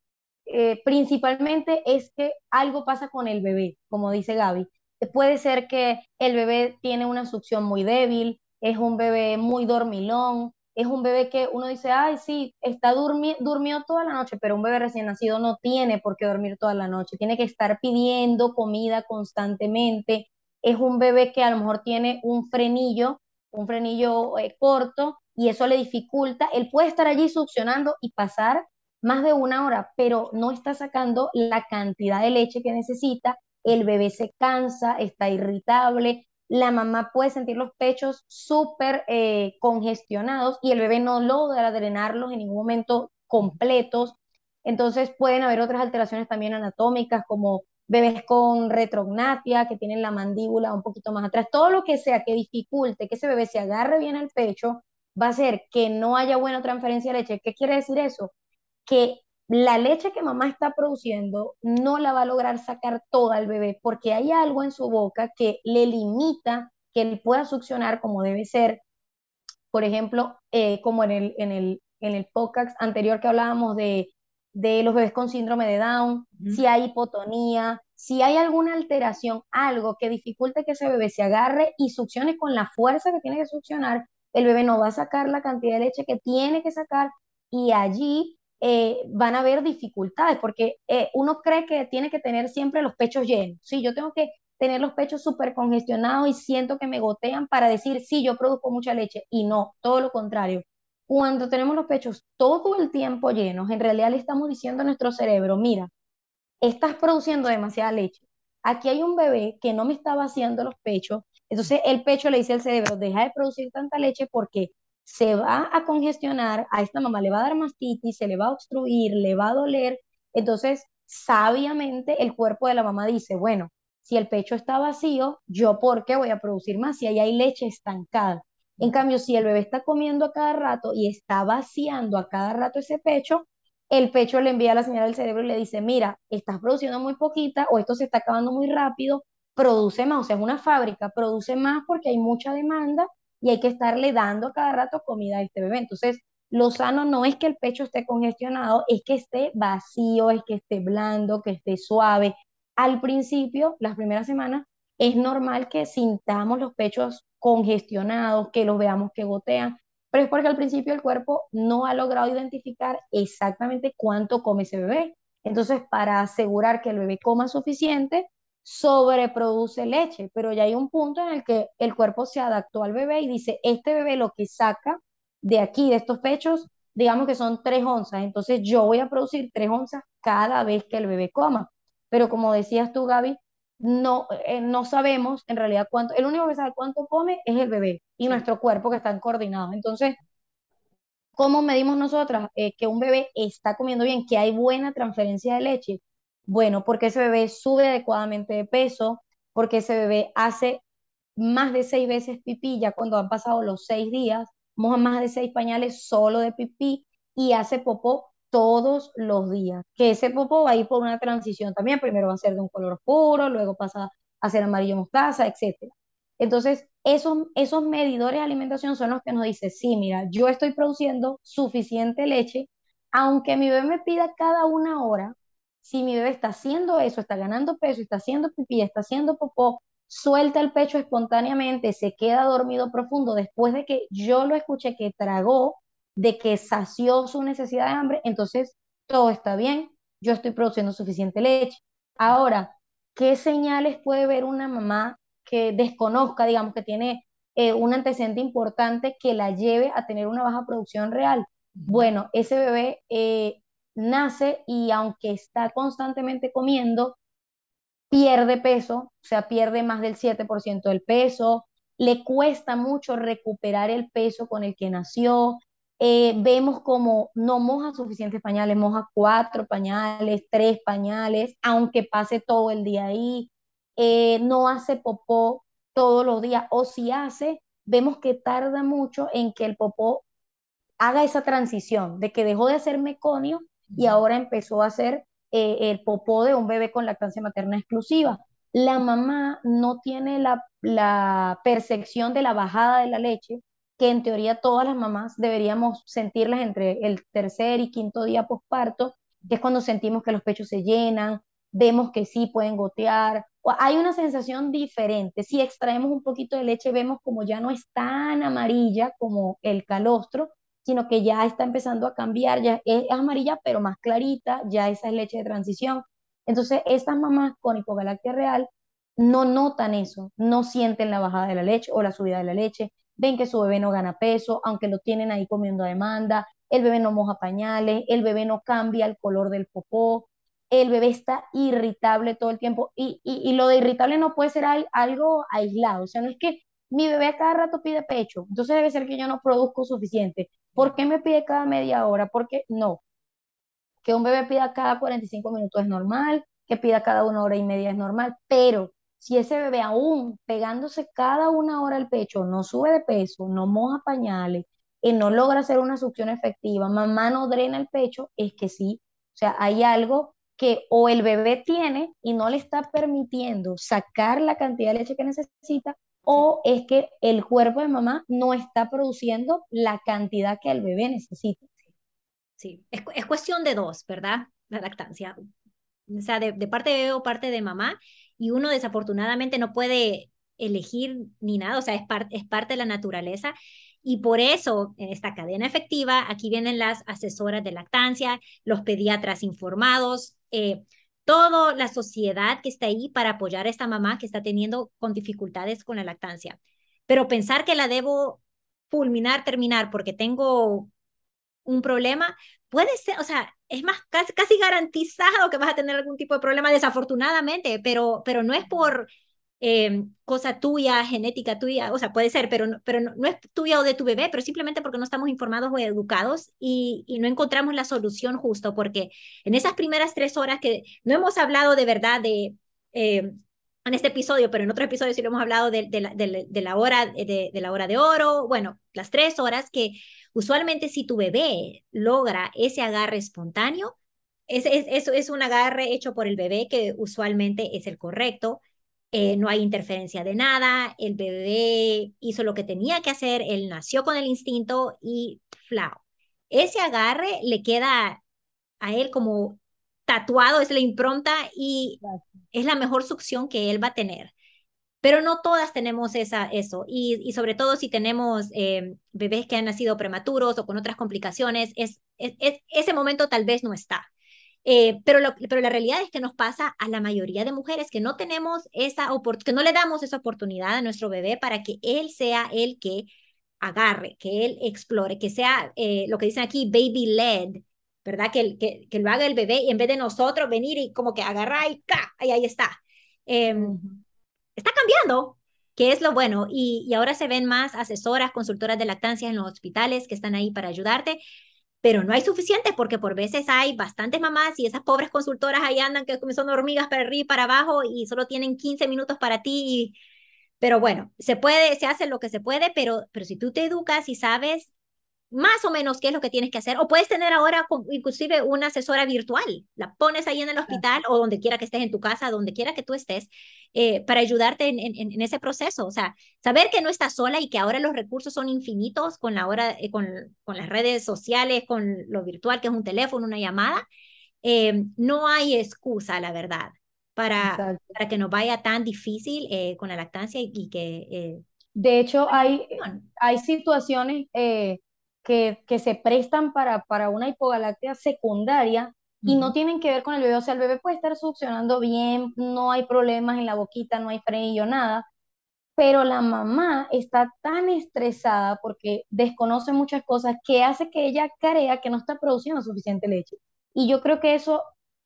eh, principalmente es que algo pasa con el bebé, como dice Gaby. Puede ser que el bebé tiene una succión muy débil, es un bebé muy dormilón, es un bebé que uno dice, ay, sí, está durmi durmió toda la noche, pero un bebé recién nacido no tiene por qué dormir toda la noche, tiene que estar pidiendo comida constantemente. Es un bebé que a lo mejor tiene un frenillo, un frenillo eh, corto, y eso le dificulta. Él puede estar allí succionando y pasar más de una hora, pero no está sacando la cantidad de leche que necesita. El bebé se cansa, está irritable, la mamá puede sentir los pechos súper eh, congestionados y el bebé no logra drenarlos en ningún momento completos. Entonces pueden haber otras alteraciones también anatómicas como bebés con retrognatia, que tienen la mandíbula un poquito más atrás. Todo lo que sea que dificulte que ese bebé se agarre bien al pecho va a hacer que no haya buena transferencia de leche. ¿Qué quiere decir eso? Que la leche que mamá está produciendo no la va a lograr sacar toda el bebé porque hay algo en su boca que le limita que él pueda succionar como debe ser. Por ejemplo, eh, como en el, en el, en el podcast anterior que hablábamos de, de los bebés con síndrome de Down, si hay hipotonía, si hay alguna alteración, algo que dificulte que ese bebé se agarre y succione con la fuerza que tiene que succionar, el bebé no va a sacar la cantidad de leche que tiene que sacar y allí eh, van a haber dificultades, porque eh, uno cree que tiene que tener siempre los pechos llenos. Sí, yo tengo que tener los pechos súper congestionados y siento que me gotean para decir, sí, yo produzco mucha leche. Y no, todo lo contrario. Cuando tenemos los pechos todo el tiempo llenos, en realidad le estamos diciendo a nuestro cerebro, mira, estás produciendo demasiada leche. Aquí hay un bebé que no me está vaciando los pechos. Entonces el pecho le dice al cerebro, deja de producir tanta leche porque se va a congestionar, a esta mamá le va a dar mastitis, se le va a obstruir, le va a doler. Entonces, sabiamente el cuerpo de la mamá dice, bueno, si el pecho está vacío, ¿yo por qué voy a producir más si ahí hay leche estancada? En cambio, si el bebé está comiendo a cada rato y está vaciando a cada rato ese pecho, el pecho le envía la señal al cerebro y le dice, mira, estás produciendo muy poquita o esto se está acabando muy rápido, produce más, o sea, es una fábrica, produce más porque hay mucha demanda y hay que estarle dando cada rato comida a este bebé. Entonces, lo sano no es que el pecho esté congestionado, es que esté vacío, es que esté blando, que esté suave. Al principio, las primeras semanas, es normal que sintamos los pechos congestionados, que los veamos que gotean, pero es porque al principio el cuerpo no ha logrado identificar exactamente cuánto come ese bebé. Entonces, para asegurar que el bebé coma suficiente, sobreproduce leche, pero ya hay un punto en el que el cuerpo se adaptó al bebé y dice, este bebé lo que saca de aquí, de estos pechos, digamos que son tres onzas, entonces yo voy a producir tres onzas cada vez que el bebé coma. Pero como decías tú, Gaby, no, eh, no sabemos en realidad cuánto, el único que sabe cuánto come es el bebé y nuestro cuerpo que están coordinados. Entonces, ¿cómo medimos nosotras eh, que un bebé está comiendo bien, que hay buena transferencia de leche? Bueno, porque ese bebé sube adecuadamente de peso, porque ese bebé hace más de seis veces pipí, ya cuando han pasado los seis días, moja más de seis pañales solo de pipí y hace popó todos los días. Que ese popó va a ir por una transición también, primero va a ser de un color oscuro, luego pasa a ser amarillo mostaza, etc. Entonces, esos, esos medidores de alimentación son los que nos dicen, sí, mira, yo estoy produciendo suficiente leche, aunque mi bebé me pida cada una hora, si mi bebé está haciendo eso, está ganando peso, está haciendo pipí, está haciendo popó, suelta el pecho espontáneamente, se queda dormido profundo después de que yo lo escuché que tragó, de que sació su necesidad de hambre, entonces todo está bien, yo estoy produciendo suficiente leche. Ahora, ¿qué señales puede ver una mamá que desconozca, digamos, que tiene eh, un antecedente importante que la lleve a tener una baja producción real? Bueno, ese bebé eh, nace y aunque está constantemente comiendo, pierde peso, o sea, pierde más del 7% del peso, le cuesta mucho recuperar el peso con el que nació. Eh, vemos como no moja suficientes pañales, moja cuatro pañales, tres pañales, aunque pase todo el día ahí. Eh, no hace popó todos los días, o si hace, vemos que tarda mucho en que el popó haga esa transición de que dejó de hacer meconio y ahora empezó a hacer eh, el popó de un bebé con lactancia materna exclusiva. La mamá no tiene la, la percepción de la bajada de la leche, que en teoría todas las mamás deberíamos sentirlas entre el tercer y quinto día posparto, que es cuando sentimos que los pechos se llenan, vemos que sí pueden gotear, hay una sensación diferente. Si extraemos un poquito de leche, vemos como ya no es tan amarilla como el calostro, sino que ya está empezando a cambiar, ya es, amarilla pero más clarita, ya esa es leche de transición. Entonces, estas mamás con hipogalactia real no notan eso, no sienten la bajada de la leche o la subida de la leche, ven que su bebé no gana peso, aunque lo tienen ahí comiendo a demanda, el bebé no moja pañales, el bebé no cambia el color del popó, el bebé está irritable todo el tiempo y, y, lo de irritable no puede ser algo aislado, o sea, no es que mi bebé a cada rato pide pecho, entonces debe ser que yo no produzco suficiente. ¿Por qué me pide cada media hora? Porque no. Que un bebé pida cada 45 minutos es normal, que pida cada una hora y media es normal, pero si ese bebé aún pegándose cada una hora el pecho no sube de peso, no moja pañales, y no logra hacer una succión efectiva, mamá no drena el pecho, es que sí. O sea, hay algo que o el bebé tiene y no le está permitiendo sacar la cantidad de leche que necesita, o es que el cuerpo de mamá no está produciendo la cantidad que el bebé necesita.
Sí, es, es cuestión de dos, ¿verdad? La lactancia. O sea, de, de parte de bebé o parte de mamá, y uno desafortunadamente no puede elegir ni nada, o sea, es, es parte de la naturaleza. Y por eso, en esta cadena efectiva, aquí vienen las asesoras de lactancia, los pediatras informados, eh, toda la sociedad que está ahí para apoyar a esta mamá que está teniendo con dificultades con la lactancia. Pero pensar que la debo fulminar, terminar porque tengo un problema, puede ser, o sea, es más casi, casi garantizado que vas a tener algún tipo de problema, desafortunadamente, pero, pero no es por eh, cosa tuya, genética tuya, o sea, puede ser, pero, no, pero no, es tuya o de tu bebé, pero simplemente porque no estamos informados o educados y, no encontramos la solución justo, porque en esas primeras tres horas que no hemos hablado de verdad de... Eh, en este episodio, pero en otro episodio sí lo hemos hablado de, la, hora, de, la hora de oro, bueno, las tres horas que usualmente si tu bebé logra ese agarre espontáneo, es, es, es un agarre hecho por el bebé que usualmente es el correcto, eh, no hay interferencia de nada, el bebé hizo lo que tenía que hacer, él nació con el instinto y flao. Ese agarre le queda a él como tatuado, es la impronta y es la mejor succión que él va a tener. Pero no todas tenemos esa, eso. Y, sobre todo si tenemos eh, bebés que han nacido prematuros o con otras complicaciones, es, ese momento tal vez no está. Eh, pero, pero la realidad es que nos pasa a la mayoría de mujeres que no tenemos esa que no le damos esa oportunidad a nuestro bebé para que él sea el que agarre, que él explore, que sea eh, lo que dicen aquí, baby led, ¿verdad? Que, que, que, lo haga el bebé y en vez de nosotros venir y como que agarrar y ¡ca! Ahí, ahí está. Em, está cambiando, que es lo bueno. Y, y ahora se ven más asesoras, consultoras de lactancia en los hospitales que están ahí para ayudarte pero no hay suficiente porque por veces hay bastantes mamás y esas pobres consultoras ahí andan que son hormigas para arriba y para abajo y solo tienen 15 minutos para ti. Pero bueno, se puede, se hace lo que se puede, pero, pero si tú te educas y sabes más o menos qué es lo que tienes que hacer. O puedes tener ahora inclusive una asesora virtual. La pones ahí en el hospital o donde quiera que estés en tu casa, donde quiera que tú estés, eh, para ayudarte en, en, ese proceso. O sea, saber que no estás sola y que ahora los recursos son infinitos con, la hora, eh, con, con las redes sociales, con lo virtual, que es un teléfono, una llamada. Eh, no hay excusa, la verdad, para, para que nos vaya tan difícil con la lactancia y, que...
de hecho, hay, hay situaciones que, que se prestan para, para una hipogalactia secundaria y no tienen que ver con el bebé. O sea, el bebé puede estar succionando bien, no hay problemas en la boquita, no hay frenillo, nada, pero la mamá está tan estresada porque desconoce muchas cosas que hace que ella crea que no está produciendo suficiente leche. Y yo creo que eso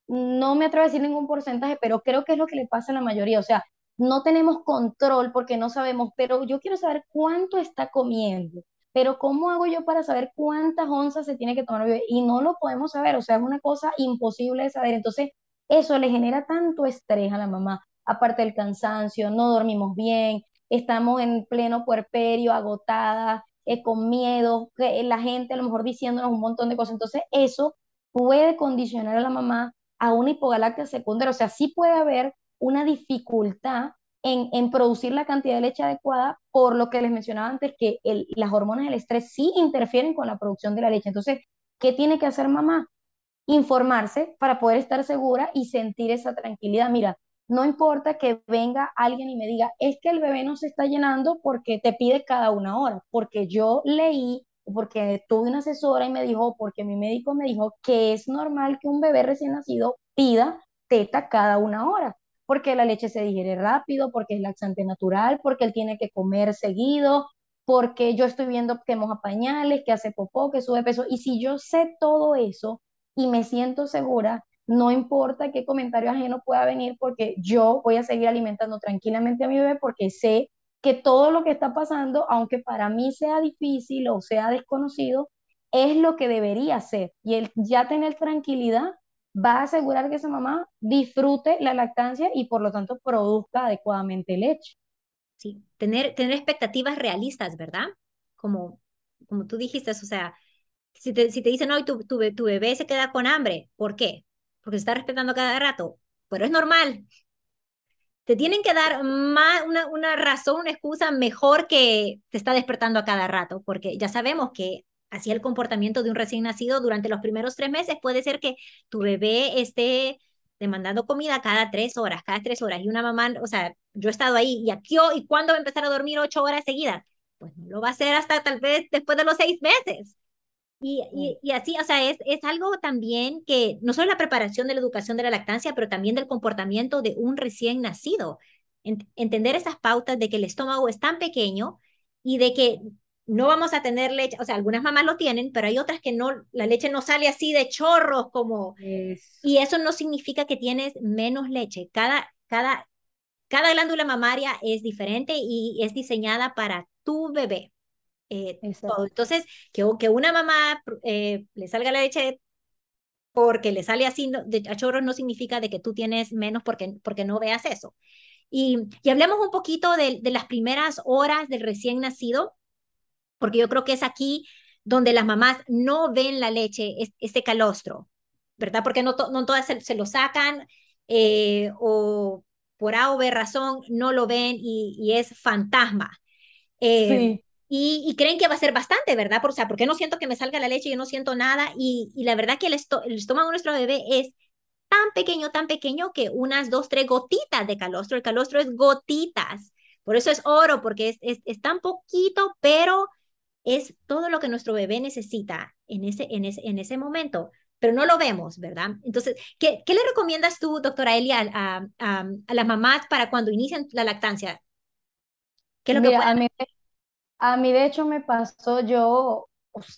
no me atrevo a decir ningún porcentaje, pero creo que es lo que le pasa a la mayoría. O sea, no tenemos control porque no sabemos, pero yo quiero saber cuánto está comiendo pero ¿cómo hago yo para saber cuántas onzas se tiene que tomar? Y no lo podemos saber, o sea, es una cosa imposible de saber. Entonces, eso le genera tanto estrés a la mamá, aparte del cansancio, no dormimos bien, estamos en pleno puerperio, agotada, eh, con miedo, que la gente a lo mejor diciéndonos un montón de cosas. Entonces, eso puede condicionar a la mamá a una hipogalactia secundaria, o sea, sí puede haber una dificultad en, producir la cantidad de leche adecuada, por lo que les mencionaba antes, que las hormonas del estrés sí interfieren con la producción de la leche. Entonces, ¿qué tiene que hacer mamá? Informarse para poder estar segura y sentir esa tranquilidad. Mira, no importa que venga alguien y me diga, es que el bebé no se está llenando porque te pide cada una hora, porque yo leí, porque tuve una asesora y me dijo, porque mi médico me dijo que es normal que un bebé recién nacido pida teta cada una hora porque la leche se digiere rápido, porque es laxante natural, porque él tiene que comer seguido, porque yo estoy viendo que moja pañales, que hace popó, que sube peso. Y si yo sé todo eso y me siento segura, no importa qué comentario ajeno pueda venir, porque yo voy a seguir alimentando tranquilamente a mi bebé porque sé que todo lo que está pasando, aunque para mí sea difícil o sea desconocido, es lo que debería ser. Y el ya tener tranquilidad va a asegurar que esa mamá disfrute la lactancia y por lo tanto produzca adecuadamente leche.
Sí, tener, tener expectativas realistas, ¿verdad? Como, como tú dijiste, o sea, si te, si te dicen, no, tu, tu, tu bebé se queda con hambre, ¿por qué? Porque se está respetando cada rato, pero es normal. Te tienen que dar más, una, una razón, una excusa mejor que te está despertando a cada rato, porque ya sabemos que así el comportamiento de un recién nacido durante los primeros tres meses. Puede ser que tu bebé esté demandando comida cada tres horas, cada tres horas, y una mamá, o sea, yo he estado ahí, y aquí, ¿y cuándo va a empezar a dormir ocho horas seguidas? Pues no lo va a hacer hasta tal vez después de los seis meses. Y, y, así, o sea, es, es algo también que no solo la preparación de la educación de la lactancia, pero también del comportamiento de un recién nacido. entender esas pautas de que el estómago es tan pequeño y de que no vamos a tener leche, o sea, algunas mamás lo tienen, pero hay otras que no, la leche no sale así de chorros como, y eso no significa que tienes menos leche. Cada, cada, cada glándula mamaria es diferente y es diseñada para tu bebé. Eh, Entonces, que, que una mamá eh, le salga la leche porque le sale así de, a chorros no significa de que tú tienes menos porque, porque no veas eso. Y, y hablemos un poquito de, de las primeras horas del recién nacido porque yo creo que es aquí donde las mamás no ven la leche, este calostro, ¿verdad? Porque no, no todas se, lo sacan eh, o por A o B razón no lo ven y, es fantasma. Eh, y, creen que va a ser bastante, ¿verdad? Por, o sea, porque no siento que me salga la leche, yo no siento nada. Y, la verdad que el, el estómago de nuestro bebé es tan pequeño, tan pequeño que unas dos, tres gotitas de calostro. El calostro es gotitas. Por eso es oro, porque es, es, es tan poquito, pero es todo lo que nuestro bebé necesita en ese, en ese, en ese momento, pero no lo vemos, ¿verdad? Entonces, ¿qué, qué le recomiendas tú, doctora Elia, a, a, las mamás para cuando inician la lactancia?
¿Qué lo que a, mí, a mí, de hecho, me pasó, yo,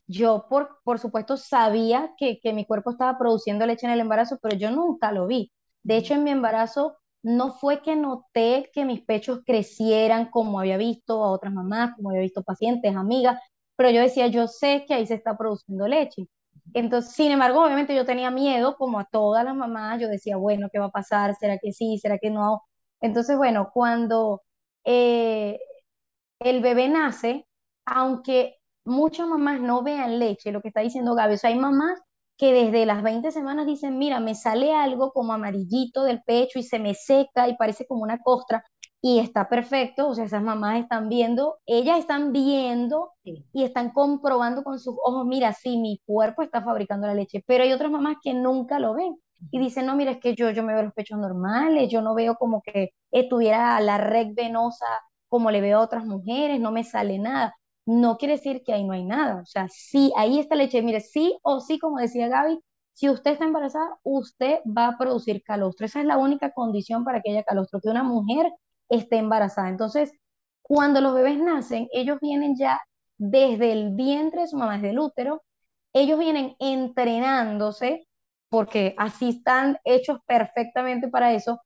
yo por, por supuesto, sabía que, que mi cuerpo estaba produciendo leche en el embarazo, pero yo nunca lo vi. De hecho, en mi embarazo no fue que noté que mis pechos crecieran como había visto a otras mamás, como había visto pacientes, amigas, pero yo decía, yo sé que ahí se está produciendo leche. Entonces, sin embargo, obviamente yo tenía miedo, como a todas las mamás, yo decía, bueno, ¿qué va a pasar? ¿Será que sí? ¿Será que no? Entonces, bueno, cuando eh, el bebé nace, aunque muchas mamás no vean leche, lo que está diciendo Gaby, o sea, hay mamás que desde las 20 semanas dicen, mira, me sale algo como amarillito del pecho y se me seca y parece como una costra y está perfecto, o sea, esas mamás están viendo, ellas están viendo y están comprobando con sus ojos, mira, sí, mi cuerpo está fabricando la leche, pero hay otras mamás que nunca lo ven y dicen, no, mira, es que yo, yo me veo los pechos normales, yo no veo como que estuviera la red venosa como le veo a otras mujeres, no me sale nada. No quiere decir que ahí no hay nada, o sea, sí, ahí está leche, mire, sí o sí, como decía Gaby, si usted está embarazada, usted va a producir calostro. Esa es la única condición para que haya calostro, que una mujer esté embarazada. Entonces, cuando los bebés nacen, ellos vienen ya desde el vientre de su mamá, desde el útero, ellos vienen entrenándose, porque así están hechos perfectamente para eso,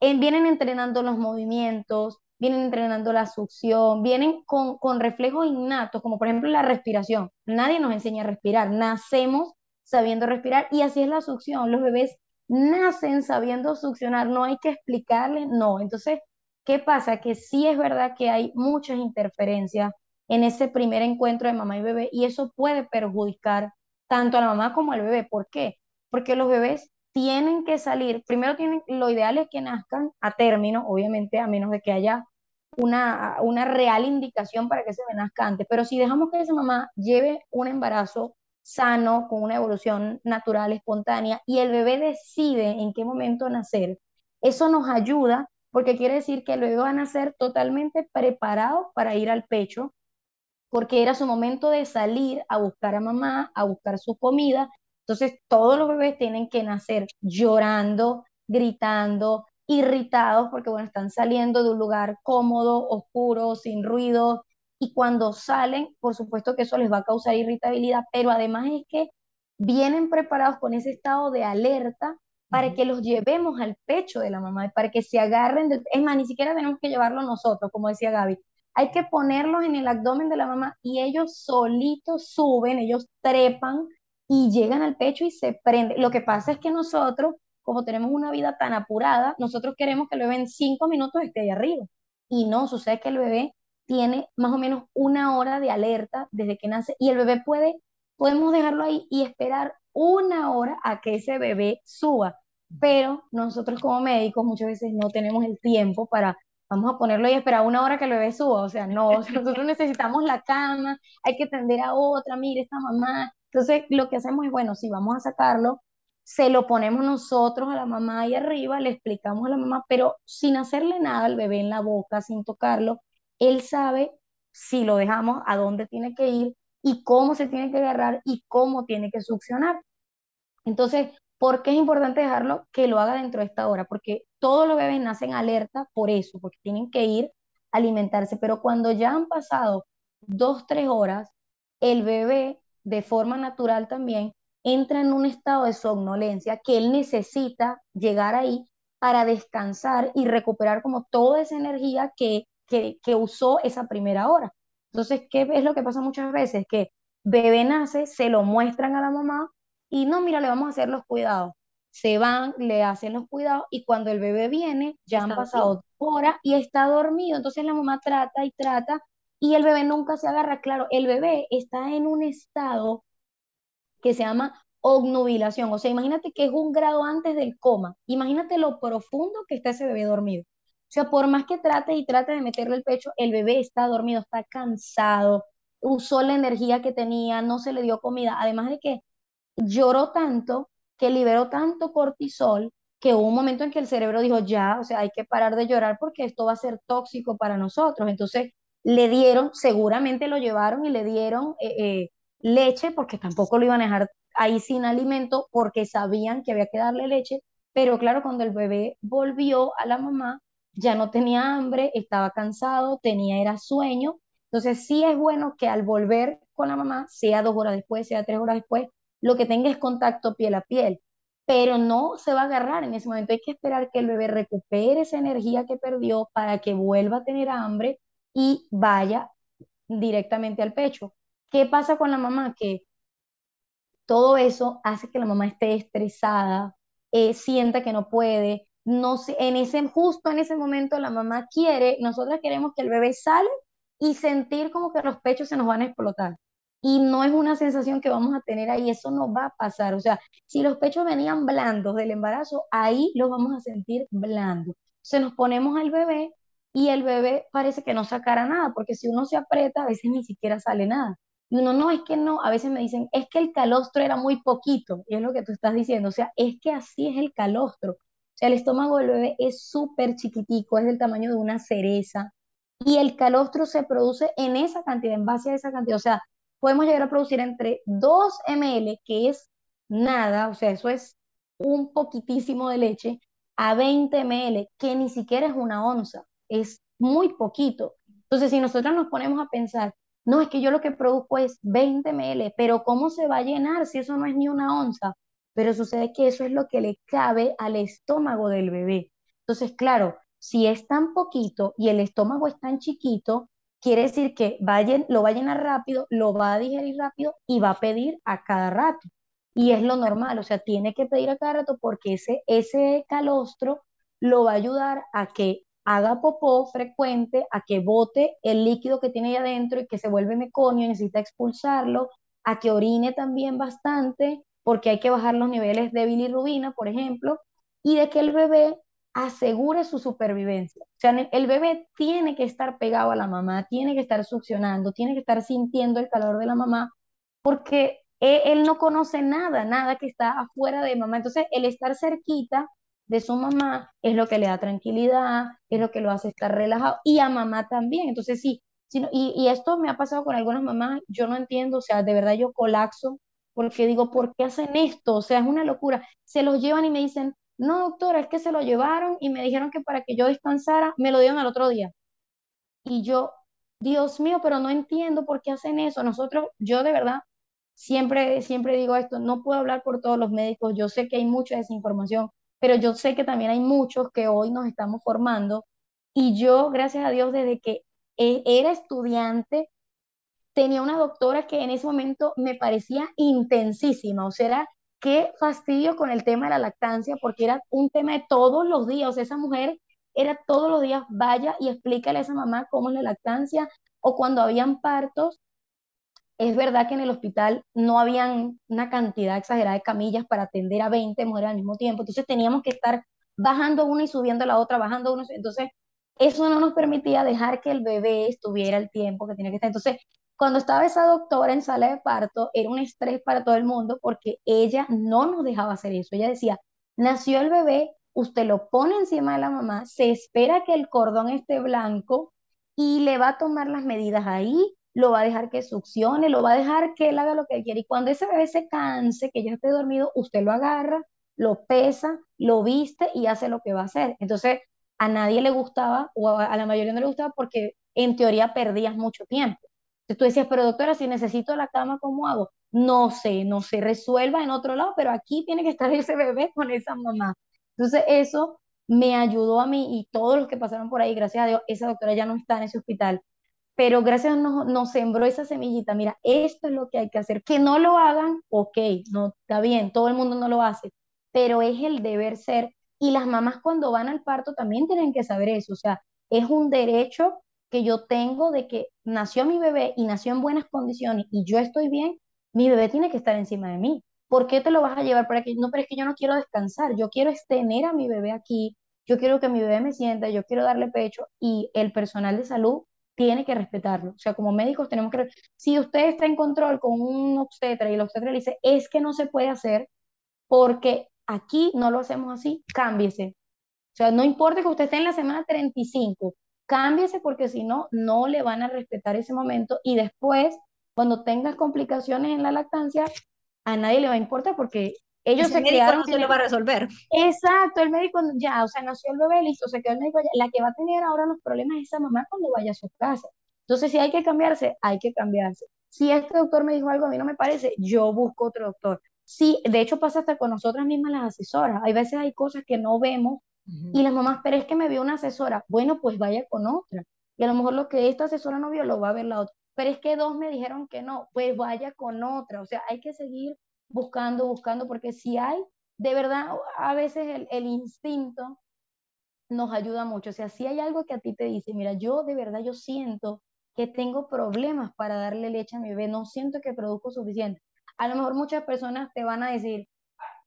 vienen entrenando los movimientos, vienen entrenando la succión, vienen con, con reflejos innatos, como por ejemplo la respiración. Nadie nos enseña a respirar, nacemos sabiendo respirar y así es la succión. Los bebés nacen sabiendo succionar, no hay que explicarles, no. Entonces, ¿qué pasa? Que sí es verdad que hay muchas interferencias en ese primer encuentro de mamá y bebé y eso puede perjudicar tanto a la mamá como al bebé. ¿Por qué? Porque los bebés tienen que salir, primero tienen, lo ideal es que nazcan a término, obviamente, a menos de que haya una, una real indicación para que se nazca antes, pero si dejamos que esa mamá lleve un embarazo sano, con una evolución natural, espontánea, y el bebé decide en qué momento nacer, eso nos ayuda porque quiere decir que el bebé va a nacer totalmente preparado para ir al pecho, porque era su momento de salir a buscar a mamá, a buscar su comida. Entonces, todos los bebés tienen que nacer llorando, gritando, irritados, porque bueno, están saliendo de un lugar cómodo, oscuro, sin ruido, y cuando salen, por supuesto que eso les va a causar irritabilidad, pero además es que vienen preparados con ese estado de alerta para que los llevemos al pecho de la mamá, para que se agarren, de, es más, ni siquiera tenemos que llevarlo nosotros, como decía Gaby, hay que ponerlos en el abdomen de la mamá y ellos solitos suben, ellos trepan y llegan al pecho y se prenden. Lo que pasa es que nosotros, como tenemos una vida tan apurada, nosotros queremos que el bebé en cinco minutos esté ahí arriba. Y no, sucede que el bebé tiene más o menos una hora de alerta desde que nace y el bebé puede, podemos dejarlo ahí y esperar una hora a que ese bebé suba. Pero nosotros como médicos muchas veces no tenemos el tiempo para, vamos a ponerlo y esperar una hora que el bebé suba. O sea, no, nosotros necesitamos la cama, hay que atender a otra, mire, esta mamá. Entonces, lo que hacemos es, bueno, si vamos a sacarlo, se lo ponemos nosotros a la mamá ahí arriba, le explicamos a la mamá, pero sin hacerle nada al bebé en la boca, sin tocarlo, él sabe si lo dejamos a dónde tiene que ir y cómo se tiene que agarrar y cómo tiene que succionar. Entonces, ¿por qué es importante dejarlo que lo haga dentro de esta hora? Porque todos los bebés nacen alerta por eso, porque tienen que ir a alimentarse, pero cuando ya han pasado dos, tres horas, el bebé de forma natural también entra en un estado de somnolencia que él necesita llegar ahí para descansar y recuperar como toda esa energía que que, usó esa primera hora. Entonces, ¿qué es lo que pasa muchas veces? Que bebé nace, se lo muestran a la mamá y no, mira, le vamos a hacer los cuidados. Se van, le hacen los cuidados y cuando el bebé viene, ya han pasado horas y está dormido. Entonces la mamá trata y trata y el bebé nunca se agarra. Claro, el bebé está en un estado que se llama obnubilación. O sea, imagínate que es un grado antes del coma. Imagínate lo profundo que está ese bebé dormido. O sea, por más que trate y trate de meterle el pecho, el bebé está dormido, está cansado, usó la energía que tenía, no se le dio comida, además de que lloró tanto, que liberó tanto cortisol, que hubo un momento en que el cerebro dijo, ya, o sea, hay que parar de llorar porque esto va a ser tóxico para nosotros. Entonces, le dieron, seguramente lo llevaron y le dieron eh, eh, leche, porque tampoco lo iban a dejar ahí sin alimento, porque sabían que había que darle leche. Pero claro, cuando el bebé volvió a la mamá, ya no tenía hambre, estaba cansado, tenía era sueño. Entonces sí es bueno que al volver con la mamá, sea dos horas después, sea tres horas después, lo que tenga es contacto piel a piel, pero no se va a agarrar en ese momento. Hay que esperar que el bebé recupere esa energía que perdió para que vuelva a tener hambre y vaya directamente al pecho. ¿Qué pasa con la mamá? Que todo eso hace que la mamá esté estresada, eh, sienta que no puede, no sé, en ese, justo en ese momento la mamá quiere, nosotras queremos que el bebé sale y sentir como que los pechos se nos van a explotar. Y no es una sensación que vamos a tener ahí, eso no va a pasar. O sea, si los pechos venían blandos del embarazo, ahí los vamos a sentir blandos. Se nos ponemos al bebé y el bebé parece que no sacara nada, porque si uno se aprieta, a veces ni siquiera sale nada. Y uno no, es que no, a veces me dicen, es que el calostro era muy poquito, y es lo que tú estás diciendo, o sea, es que así es el calostro. O sea, el estómago del bebé es súper chiquitico, es del tamaño de una cereza, y el calostro se produce en esa cantidad, en base a esa cantidad. O sea, podemos llegar a producir entre 2 ml, que es nada, o sea, eso es un poquitísimo de leche, a 20 ml, que ni siquiera es una onza, es muy poquito. Entonces, si nosotros nos ponemos a pensar, no, es que yo lo que produzco es 20 ml, pero ¿cómo se va a llenar si eso no es ni una onza? Pero sucede que eso es lo que le cabe al estómago del bebé. Entonces, claro, si es tan poquito y el estómago es tan chiquito, quiere decir que lo va a llenar rápido, lo va a digerir rápido y va a pedir a cada rato. Y es lo normal, o sea, tiene que pedir a cada rato porque ese, ese calostro lo va a ayudar a que haga popó frecuente, a que bote el líquido que tiene ahí adentro y que se vuelve meconio y necesita expulsarlo, a que orine también bastante, porque hay que bajar los niveles de bilirrubina, por ejemplo, y de que el bebé asegure su supervivencia. O sea, el bebé tiene que estar pegado a la mamá, tiene que estar succionando, tiene que estar sintiendo el calor de la mamá, porque él, él no conoce nada, nada que está afuera de mamá. Entonces, el estar cerquita de su mamá es lo que le da tranquilidad, es lo que lo hace estar relajado y a mamá también. Entonces sí, y, y esto me ha pasado con algunas mamás, yo no entiendo, o sea, de verdad yo colapso porque digo, ¿por qué hacen esto? O sea, es una locura. Se los llevan y me dicen, no, doctora, es que se lo llevaron y me dijeron que para que yo descansara, me lo dieron al otro día. Y yo, Dios mío, pero no entiendo por qué hacen eso. Nosotros, yo de verdad, siempre, siempre digo esto, no puedo hablar por todos los médicos, yo sé que hay mucha desinformación, pero yo sé que también hay muchos que hoy nos estamos formando y yo, gracias a Dios, desde que e, era estudiante, tenía una doctora que en ese momento me parecía intensísima, o sea, qué fastidio con el tema de la lactancia, porque era un tema de todos los días, o sea, esa mujer era todos los días, vaya y explícale a esa mamá cómo es la lactancia, o cuando habían partos, es verdad que en el hospital no habían una cantidad exagerada de camillas para atender a 20 mujeres al mismo tiempo, entonces teníamos que estar bajando una y subiendo la otra, bajando una, entonces eso no nos permitía dejar que el bebé estuviera el tiempo que tenía que estar. Entonces, cuando estaba esa doctora en sala de parto, era un estrés para todo el mundo porque ella no nos dejaba hacer eso. Ella decía, nació el bebé, usted lo pone encima de la mamá, se espera que el cordón esté blanco y le va a tomar las medidas ahí lo va a dejar que succione, lo va a dejar que él haga lo que él quiere. Y cuando ese bebé se canse, que ya esté dormido, usted lo agarra, lo pesa, lo viste y hace lo que va a hacer. Entonces, a nadie le gustaba, o a, la mayoría no le gustaba, porque en teoría perdías mucho tiempo. Entonces tú decías, pero doctora, si necesito la cama, ¿cómo hago? No sé, no se resuelva en otro lado, pero aquí tiene que estar ese bebé con esa mamá. Entonces, eso me ayudó a mí y todos los que pasaron por ahí, gracias a Dios, esa doctora ya no está en ese hospital, pero gracias a nos, nos sembró esa semillita, mira, esto es lo que hay que hacer, que no lo hagan, ok, no, está bien, todo el mundo no lo hace, pero es el deber ser, y las mamás cuando van al parto también tienen que saber eso, o sea, es un derecho que yo tengo de que nació mi bebé y nació en buenas condiciones y yo estoy bien, mi bebé tiene que estar encima de mí. ¿Por qué te lo vas a llevar para que no, pero es que yo no quiero descansar, yo quiero tener a mi bebé aquí, yo quiero que mi bebé me sienta, yo quiero darle pecho y el personal de salud tiene que respetarlo. O sea, como médicos tenemos que... Si usted está en control con un obstetra y el obstetra le dice, es que no se puede hacer porque aquí no lo hacemos así, cámbiese. O sea, no importa que usted esté en la semana 35, cámbiese porque si no, no le van a respetar ese momento y después, cuando tengas complicaciones en la lactancia, a nadie le va a importar porque ellos se quedaron.
No lo va a resolver.
Exacto, el médico ya, o sea, nació el bebé, listo, se quedó el médico La que va a tener ahora los problemas es esa mamá cuando vaya a su casa. Entonces, si hay que cambiarse, hay que cambiarse. Si este doctor me dijo algo a mí no me parece, yo busco otro doctor. Sí, de hecho pasa hasta con nosotras mismas las asesoras. Hay veces hay cosas que no vemos y las mamás, pero es que me vio una asesora. Bueno, pues vaya con otra. Y a lo mejor lo que esta asesora no vio lo va a ver la otra. Pero es que dos me dijeron que no, pues vaya con otra. O sea, hay que seguir buscando, buscando, porque si hay, de verdad, a veces el, instinto nos ayuda mucho. O sea, si hay algo que a ti te dice, mira, yo de verdad yo siento que tengo problemas para darle leche a mi bebé, no siento que produzco suficiente. A lo mejor muchas personas te van a decir,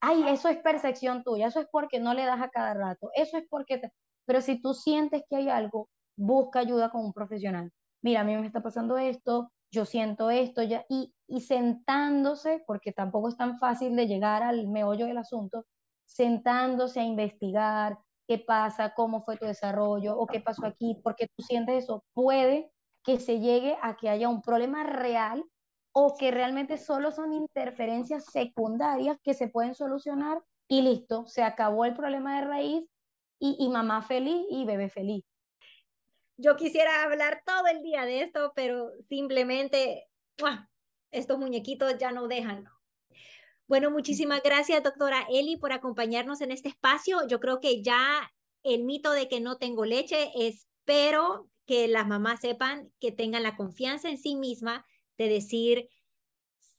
ay, eso es percepción tuya, eso es porque no le das a cada rato, eso es porque... Pero si tú sientes que hay algo, busca ayuda con un profesional. Mira, a mí me está pasando esto, yo siento esto ya, y, y sentándose, porque tampoco es tan fácil de llegar al meollo del asunto, sentándose a investigar qué pasa, cómo fue tu desarrollo o qué pasó aquí, porque tú sientes eso, puede que se llegue a que haya un problema real o que realmente solo son interferencias secundarias que se pueden solucionar y listo, se acabó el problema de raíz y, mamá feliz y bebé feliz.
Yo quisiera hablar todo el día de esto, pero simplemente estos muñequitos ya no dejan. Bueno, muchísimas gracias, doctora Eli, por acompañarnos en este espacio. Yo creo que ya el mito de que no tengo leche, espero que las mamás sepan que tengan la confianza en sí misma de decir,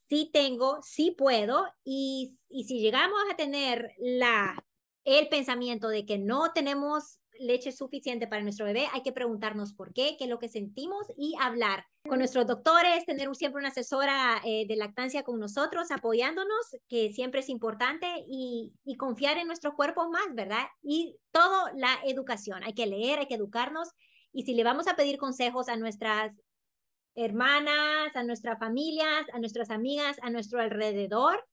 sí tengo, sí puedo, y, y si llegamos a tener la, el pensamiento de que no tenemos leche suficiente para nuestro bebé, hay que preguntarnos por qué, qué es lo que sentimos y hablar con nuestros doctores, tener siempre una asesora eh, de lactancia con nosotros, apoyándonos, que siempre es importante, y, y confiar en nuestro cuerpo más, ¿verdad? Y todo la educación, hay que leer, hay que educarnos, y si le vamos a pedir consejos a nuestras hermanas, a nuestras familias, a nuestras amigas, a nuestro alrededor,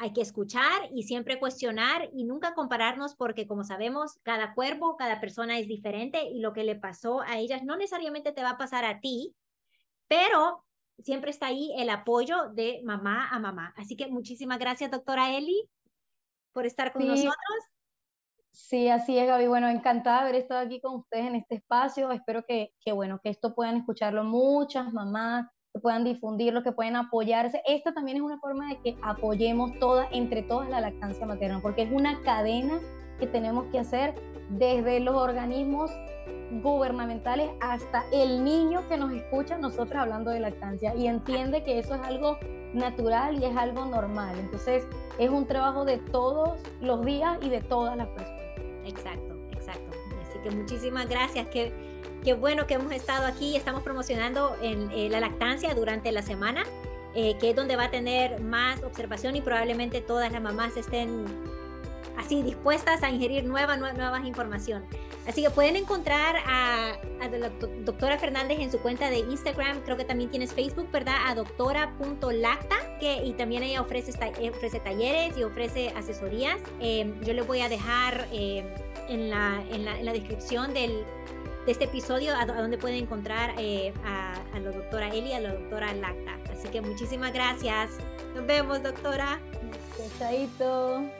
hay que escuchar y siempre cuestionar y nunca compararnos porque como sabemos, cada cuerpo, cada persona es diferente y lo que le pasó a ellas no necesariamente te va a pasar a ti, pero siempre está ahí el apoyo de mamá a mamá. Así que muchísimas gracias, doctora Eli, por estar con nosotros.
Sí, así es, Gaby. Bueno, encantada de haber estado aquí con ustedes en este espacio. Espero que, que, bueno, que esto puedan escucharlo muchas mamás, que puedan difundirlo, que puedan apoyarse. Esta también es una forma de que apoyemos todas, entre todas, la lactancia materna, porque es una cadena que tenemos que hacer desde los organismos gubernamentales hasta el niño que nos escucha nosotros hablando de lactancia y entiende que eso es algo natural y es algo normal. Entonces, es un trabajo de todos los días y de todas las personas.
Exacto, exacto. Así que muchísimas gracias. Qué, qué bueno que hemos estado aquí. Estamos promocionando en, eh, la lactancia durante la semana, eh, que es donde va a tener más observación y probablemente todas las mamás estén así dispuestas a ingerir nueva, nuevas información. Así que pueden encontrar a, la doctora Fernández en su cuenta de Instagram, creo que también tienes Facebook, ¿verdad? A doctora.lacta, que y también ella ofrece, ofrece talleres y ofrece asesorías. Em, yo les voy a dejar em, en, la, en, la, en, la, descripción del, de este episodio a, donde pueden encontrar eh, a, a, la doctora Eli, a la doctora Lacta. Así que muchísimas gracias. Nos vemos, doctora.
Chaito.